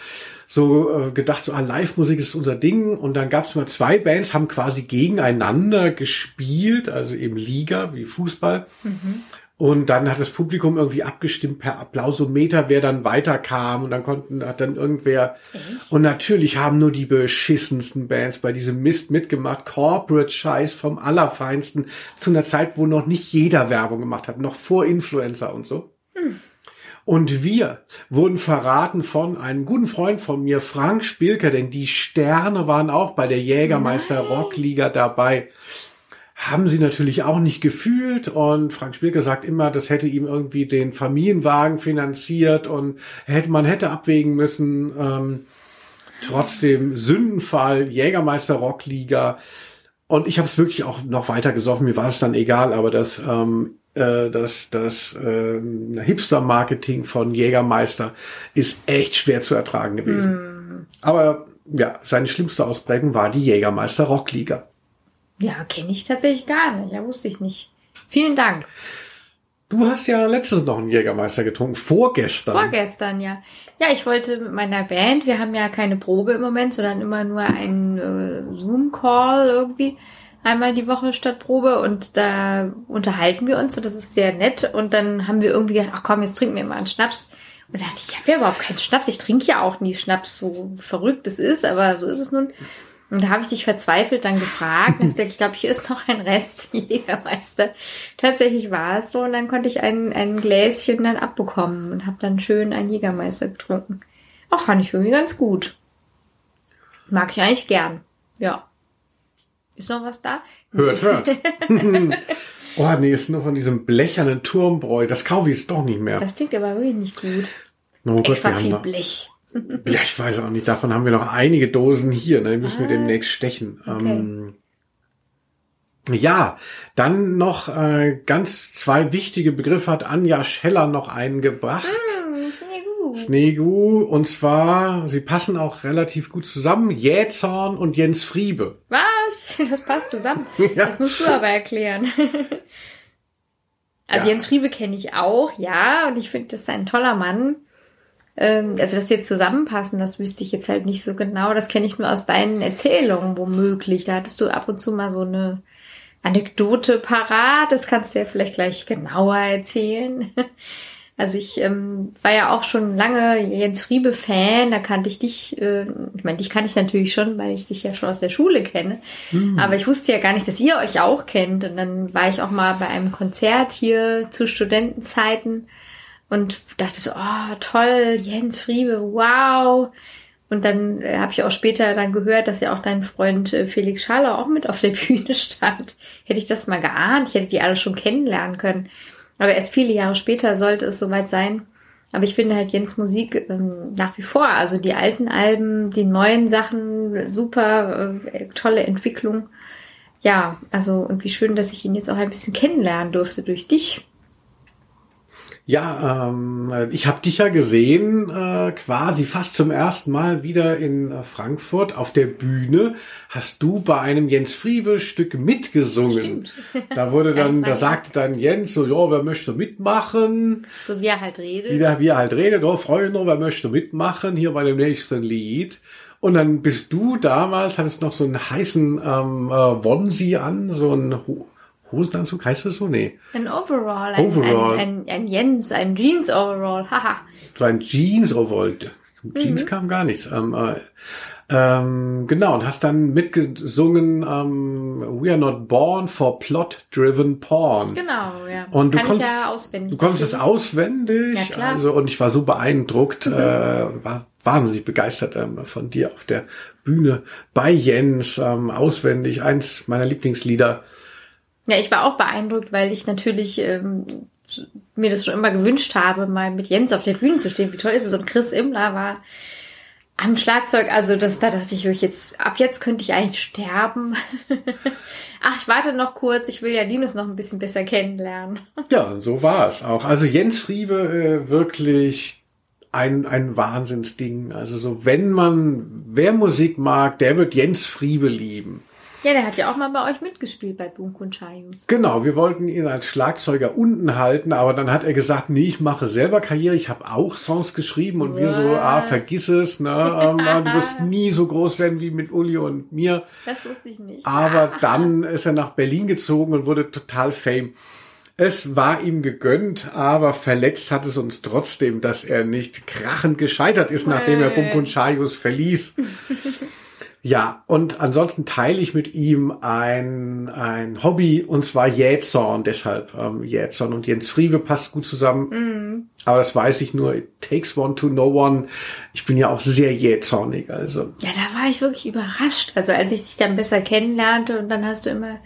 S2: so äh, gedacht, so ah, Live-Musik ist unser Ding. Und dann gab es mal zwei Bands, haben quasi gegeneinander gespielt, also eben Liga wie Fußball. Mhm. Und dann hat das Publikum irgendwie abgestimmt per Applausometer, wer dann weiterkam. Und dann konnten, hat dann irgendwer. Echt? Und natürlich haben nur die beschissensten Bands bei diesem Mist mitgemacht. Corporate Scheiß vom Allerfeinsten. Zu einer Zeit, wo noch nicht jeder Werbung gemacht hat. Noch vor Influencer und so. Hm. Und wir wurden verraten von einem guten Freund von mir, Frank Spielker, denn die Sterne waren auch bei der Jägermeister. Rockliga dabei. Haben sie natürlich auch nicht gefühlt und Frank Spielker sagt immer, das hätte ihm irgendwie den Familienwagen finanziert und hätte, man hätte abwägen müssen, ähm, trotzdem Sündenfall, Jägermeister Rockliga. Und ich habe es wirklich auch noch weiter gesoffen, mir war es dann egal, aber das ähm, äh, das, das äh, Hipster-Marketing von Jägermeister ist echt schwer zu ertragen gewesen. Mm. Aber ja, seine schlimmste Ausprägung war die Jägermeister Rockliga.
S1: Ja, kenne ich tatsächlich gar nicht. Ja, wusste ich nicht. Vielen Dank.
S2: Du hast ja letztens noch einen Jägermeister getrunken, vorgestern.
S1: Vorgestern, ja. Ja, ich wollte mit meiner Band, wir haben ja keine Probe im Moment, sondern immer nur einen äh, Zoom-Call irgendwie einmal die Woche statt Probe und da unterhalten wir uns und das ist sehr nett und dann haben wir irgendwie gedacht, ach komm, jetzt trinken wir mal einen Schnaps. Und da dachte ich, ich habe ja überhaupt keinen Schnaps, ich trinke ja auch nie Schnaps, so verrückt es ist, aber so ist es nun. Und da habe ich dich verzweifelt dann gefragt. Und ich glaube, hier ist noch ein Rest Jägermeister. Tatsächlich war es so. Und dann konnte ich ein, ein Gläschen dann abbekommen und habe dann schön einen Jägermeister getrunken. Auch fand ich irgendwie ganz gut. Mag ich eigentlich gern. Ja. Ist noch was da?
S2: Hört, hört. oh nee, ist nur von diesem blechernen Turmbräu. Das kaufe ich jetzt doch nicht mehr.
S1: Das klingt aber wirklich nicht gut. No, Extra viel noch, Blech.
S2: ja, ich weiß auch nicht. Davon haben wir noch einige Dosen hier. Ne? Die müssen was? wir demnächst stechen. Okay. Ähm, ja, dann noch äh, ganz zwei wichtige Begriffe hat Anja Scheller noch eingebracht. Mm, Snegu. Und zwar, sie passen auch relativ gut zusammen. Jähzorn und Jens Friebe.
S1: Was? Das passt zusammen. Ja. Das musst du aber erklären. Also ja. Jens Friebe kenne ich auch, ja. Und ich finde, das ist ein toller Mann. Ähm, also, dass sie jetzt zusammenpassen, das wüsste ich jetzt halt nicht so genau. Das kenne ich nur aus deinen Erzählungen womöglich. Da hattest du ab und zu mal so eine Anekdote parat. Das kannst du ja vielleicht gleich genauer erzählen. Also ich ähm, war ja auch schon lange Jens Friebe Fan, da kannte ich dich, äh, ich meine, dich kannte ich natürlich schon, weil ich dich ja schon aus der Schule kenne. Mhm. Aber ich wusste ja gar nicht, dass ihr euch auch kennt. Und dann war ich auch mal bei einem Konzert hier zu Studentenzeiten und dachte so, oh toll, Jens Friebe, wow. Und dann äh, habe ich auch später dann gehört, dass ja auch dein Freund äh, Felix Schaller auch mit auf der Bühne stand. Hätte ich das mal geahnt, ich hätte die alle schon kennenlernen können. Aber erst viele Jahre später sollte es soweit sein. Aber ich finde halt Jens Musik ähm, nach wie vor, also die alten Alben, die neuen Sachen, super äh, tolle Entwicklung. Ja, also und wie schön, dass ich ihn jetzt auch ein bisschen kennenlernen durfte durch dich.
S2: Ja, ähm, ich habe dich ja gesehen, äh, quasi fast zum ersten Mal wieder in äh, Frankfurt auf der Bühne. Hast du bei einem Jens Friebe Stück mitgesungen? Stimmt. Da wurde dann, da sagte dann Jens so, ja, wer möchte mitmachen?
S1: So wie er halt redet.
S2: Wie, er, wie er halt redet, oh Freunde, wer möchte mitmachen hier bei dem nächsten Lied? Und dann bist du damals, hattest noch so einen heißen ähm, äh, Wonsi an, so ein Hosenanzug heißt das so? Nee.
S1: Ein Overall. Ein, Overall. Ein, ein, ein Jens, ein Jeans Overall. Haha.
S2: So ein Jeans Overall. Jeans mhm. kam gar nichts. Ähm, äh, ähm, genau, und hast dann mitgesungen ähm, We are not born for plot-driven porn.
S1: Genau, ja.
S2: Das und du konntest, ja auswendig. Du konntest es auswendig. Ja, klar. Also, und ich war so beeindruckt, mhm. äh, war wahnsinnig begeistert ähm, von dir auf der Bühne bei Jens, ähm, auswendig, eins meiner Lieblingslieder
S1: Ja, ich war auch beeindruckt, weil ich natürlich ähm, mir das schon immer gewünscht habe, mal mit Jens auf der Bühne zu stehen. Wie toll ist es? Und Chris Immler war am Schlagzeug, also das, da dachte ich, jetzt, ab jetzt könnte ich eigentlich sterben. Ach, ich warte noch kurz, ich will ja Linus noch ein bisschen besser kennenlernen.
S2: ja, so war es auch. Also Jens Friebe äh, wirklich ein, ein Wahnsinnsding. Also so, wenn man, wer Musik mag, der wird Jens Friebe lieben.
S1: Ja, der hat ja auch mal bei euch mitgespielt bei Bunko und Chayus.
S2: Genau, wir wollten ihn als Schlagzeuger unten halten, aber dann hat er gesagt, nee, ich mache selber Karriere, ich habe auch Songs geschrieben und What? wir so, ah, vergiss es, ne, ähm, du wirst nie so groß werden wie mit Uli und mir.
S1: Das wusste ich nicht.
S2: Aber dann ist er nach Berlin gezogen und wurde total fame. Es war ihm gegönnt, aber verletzt hat es uns trotzdem, dass er nicht krachend gescheitert ist, nachdem er Bunko und Chayus verließ. Ja, und ansonsten teile ich mit ihm ein, ein Hobby, und zwar Jähzorn. Deshalb ähm, Jähzorn und Jens Friebe passt gut zusammen. Mm. Aber das weiß ich nur, it takes one to know one. Ich bin ja auch sehr jähzornig, also.
S1: Ja, da war ich wirklich überrascht. Also als ich dich dann besser kennenlernte und dann hast du immer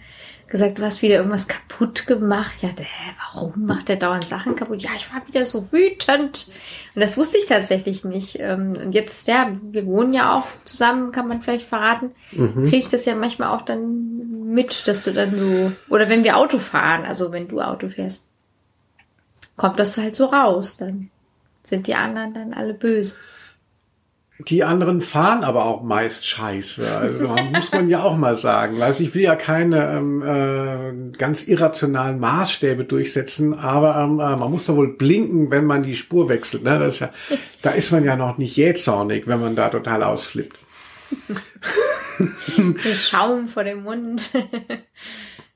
S1: gesagt, du hast wieder irgendwas kaputt gemacht. Ich dachte, hä, warum macht der dauernd Sachen kaputt? Ja, ich war wieder so wütend. Und das wusste ich tatsächlich nicht. Ähm, und jetzt, ja, wir wohnen ja auch zusammen, kann man vielleicht verraten. Mhm. Kriege ich das ja manchmal auch dann mit, dass du dann so, oder wenn wir Auto fahren, also wenn du Auto fährst, kommt das halt so raus. Dann sind die anderen dann alle böse.
S2: Die anderen fahren aber auch meist scheiße. Also muss man ja auch mal sagen. Also ich will ja keine ähm, äh, ganz irrationalen Maßstäbe durchsetzen, aber ähm, äh, man muss da wohl blinken, wenn man die Spur wechselt. Ne? Das ist ja, da ist man ja noch nicht jähzornig, wenn man da total ausflippt.
S1: Schaum vor dem Mund.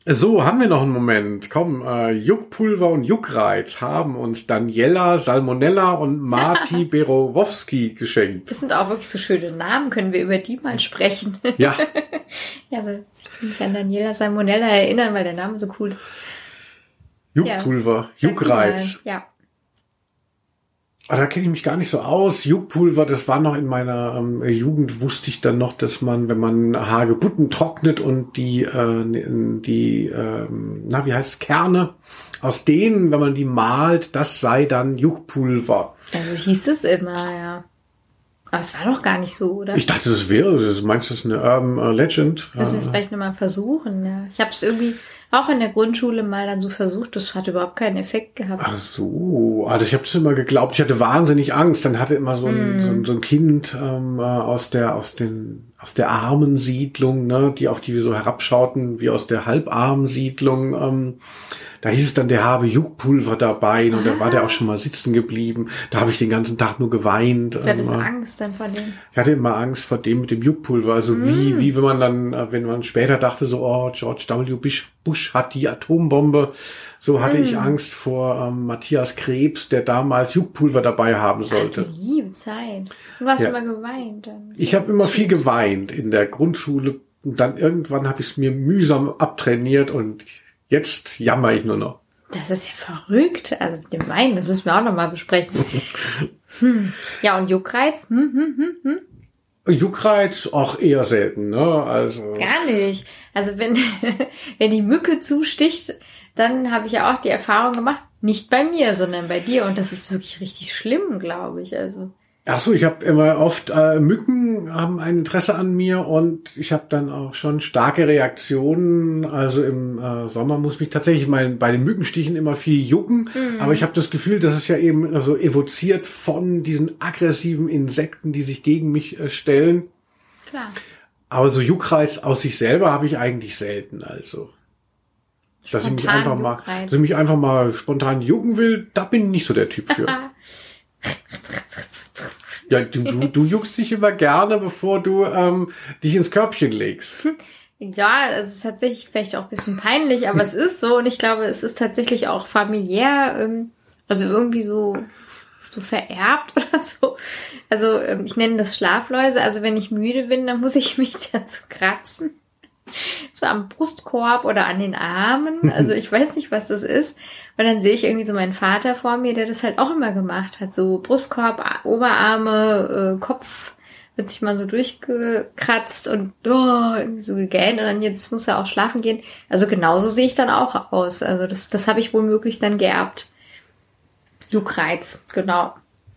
S2: So, haben wir noch einen Moment. Komm, äh, Juckpulver und Juckreiz haben uns Daniela Salmonella und Marti Berowowski geschenkt.
S1: Das sind auch wirklich so schöne Namen. Können wir über die mal sprechen?
S2: Ja.
S1: ja, also ich kann mich an Daniela Salmonella erinnern, weil der Name so cool ist.
S2: Juckpulver, ja. Juckreiz.
S1: Ja.
S2: Ah, da kenne ich mich gar nicht so aus. Juckpulver, das war noch in meiner ähm, Jugend, wusste ich dann noch, dass man, wenn man Hagebutten trocknet und die, äh, die, äh, na, wie heißt es, Kerne, aus denen, wenn man die malt, das sei dann Juckpulver.
S1: Also hieß es immer, ja. Aber es war doch gar nicht so, oder?
S2: Ich dachte, das wäre, das meinst du, das ist eine Urban äh, Legend?
S1: Dass wir es vielleicht nochmal versuchen, ja. Ich habe es irgendwie auch in der Grundschule mal dann so versucht, das hat überhaupt keinen Effekt gehabt.
S2: Ach so, also ich habe das immer geglaubt, ich hatte wahnsinnig Angst. Dann hatte immer so ein, mm. so ein, so ein Kind ähm, äh, aus der aus den aus der armen Siedlung, ne, die auf die wir so herabschauten, wie aus der halbarmen Siedlung. Ähm, da hieß es dann, der habe Juckpulver dabei und da war der auch schon mal sitzen geblieben. Da habe ich den ganzen Tag nur geweint.
S1: Du hattest ähm, Angst dann vor dem?
S2: Ich hatte immer Angst vor dem mit dem Juckpulver. Also mm. wie, wie wenn man dann, äh, wenn man später dachte, so, oh, George W. Bush, Bush hat die Atombombe. So hatte mm. ich Angst vor ähm, Matthias Krebs, der damals Juckpulver dabei haben sollte.
S1: Ach, du liebe Zeit. Du hast ja. immer geweint. Dann.
S2: Ich habe immer viel geweint in der Grundschule. Und dann irgendwann habe ich es mir mühsam abtrainiert und Jetzt jammer ich nur noch.
S1: Das ist ja verrückt. Also mit dem Wein, das müssen wir auch nochmal besprechen. hm. Ja, und Juckreiz? Hm, hm, hm, hm.
S2: Juckreiz auch eher selten, ne? Also.
S1: Gar nicht. Also wenn, wenn die Mücke zusticht, dann habe ich ja auch die Erfahrung gemacht, nicht bei mir, sondern bei dir. Und das ist wirklich richtig schlimm, glaube ich. Also.
S2: Ach so, ich habe immer oft äh, Mücken haben ein Interesse an mir und ich habe dann auch schon starke Reaktionen. Also im äh, Sommer muss mich tatsächlich mein, bei den Mückenstichen immer viel jucken, mhm. aber ich habe das Gefühl, dass es ja eben also evoziert von diesen aggressiven Insekten, die sich gegen mich äh, stellen.
S1: Klar.
S2: Aber so Juckreiz aus sich selber habe ich eigentlich selten. Also dass ich mich einfach mal, dass ich mich einfach mal spontan jucken will, da bin ich nicht so der Typ für. Ja, du, du, du juckst dich immer gerne, bevor du ähm, dich ins Körbchen legst.
S1: Ja, es ist tatsächlich vielleicht auch ein bisschen peinlich, aber es ist so und ich glaube, es ist tatsächlich auch familiär, ähm, also irgendwie so, so vererbt oder so. Also ähm, ich nenne das Schlafläuse. Also wenn ich müde bin, dann muss ich mich dazu kratzen. So am Brustkorb oder an den Armen. Also ich weiß nicht, was das ist. Und dann sehe ich irgendwie so meinen Vater vor mir, der das halt auch immer gemacht hat. So Brustkorb, Oberarme, äh, Kopf wird sich mal so durchgekratzt und oh, irgendwie so gegähnt und dann jetzt muss er auch schlafen gehen. Also genauso sehe ich dann auch aus. Also das, das habe ich wohl möglich dann geerbt. Juckreiz, genau.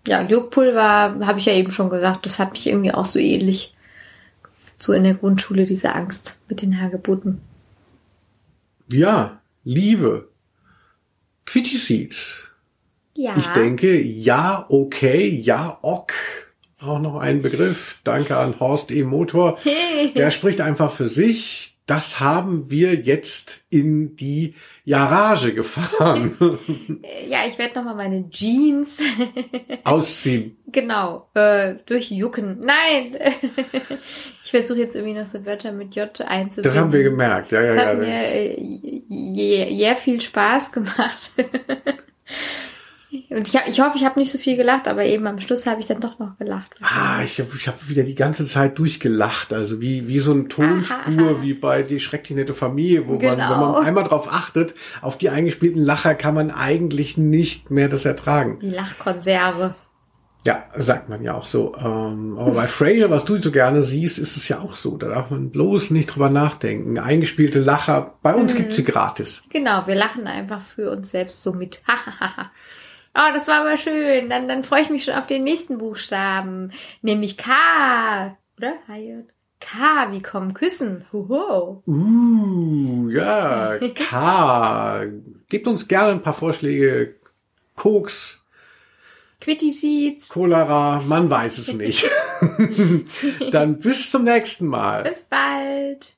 S1: Ja, Juckpulver habe ich ja eben schon gesagt, das hat mich irgendwie auch so ähnlich. So in der Grundschule diese Angst mit den Hagebutten.
S2: Ja, Liebe. Quitty Seeds.
S1: Ja.
S2: Ich denke, ja, okay, ja, ok. Auch noch ein Begriff. Danke an Horst E. Motor. Der spricht einfach für sich. Das haben wir jetzt in die Garage gefahren.
S1: ja, ich werde nochmal meine Jeans
S2: ausziehen.
S1: Genau, äh, durchjucken. Nein! ich versuche jetzt irgendwie noch so Wörter mit J einzubauen.
S2: Das haben wir gemerkt, ja, ja,
S1: das
S2: ja.
S1: hat mir äh, sehr viel Spaß gemacht. Und ich, ich hoffe, ich habe nicht so viel gelacht, aber eben am Schluss habe ich dann doch noch gelacht.
S2: Ah, ich habe ich hab wieder die ganze Zeit durchgelacht. Also wie, wie so eine Tonspur, aha. wie bei Die schrecklich nette Familie, wo genau. man, wenn man einmal drauf achtet, auf die eingespielten Lacher kann man eigentlich nicht mehr das ertragen.
S1: Die Lachkonserve.
S2: Ja, sagt man ja auch so. Ähm, aber bei Frasier, was du so gerne siehst, ist es ja auch so. Da darf man bloß nicht drüber nachdenken. Eingespielte Lacher, bei uns mhm. gibt's sie gratis.
S1: Genau, wir lachen einfach für uns selbst so mit. Oh, das war aber schön. Dann, dann freue ich mich schon auf den nächsten Buchstaben. Nämlich K. Oder? K, wie kommen Küssen? Huho.
S2: Uh, ja, K. Gebt uns gerne ein paar Vorschläge. Koks.
S1: Quitty Seeds.
S2: Cholera, man weiß es nicht. dann bis zum nächsten Mal.
S1: Bis bald.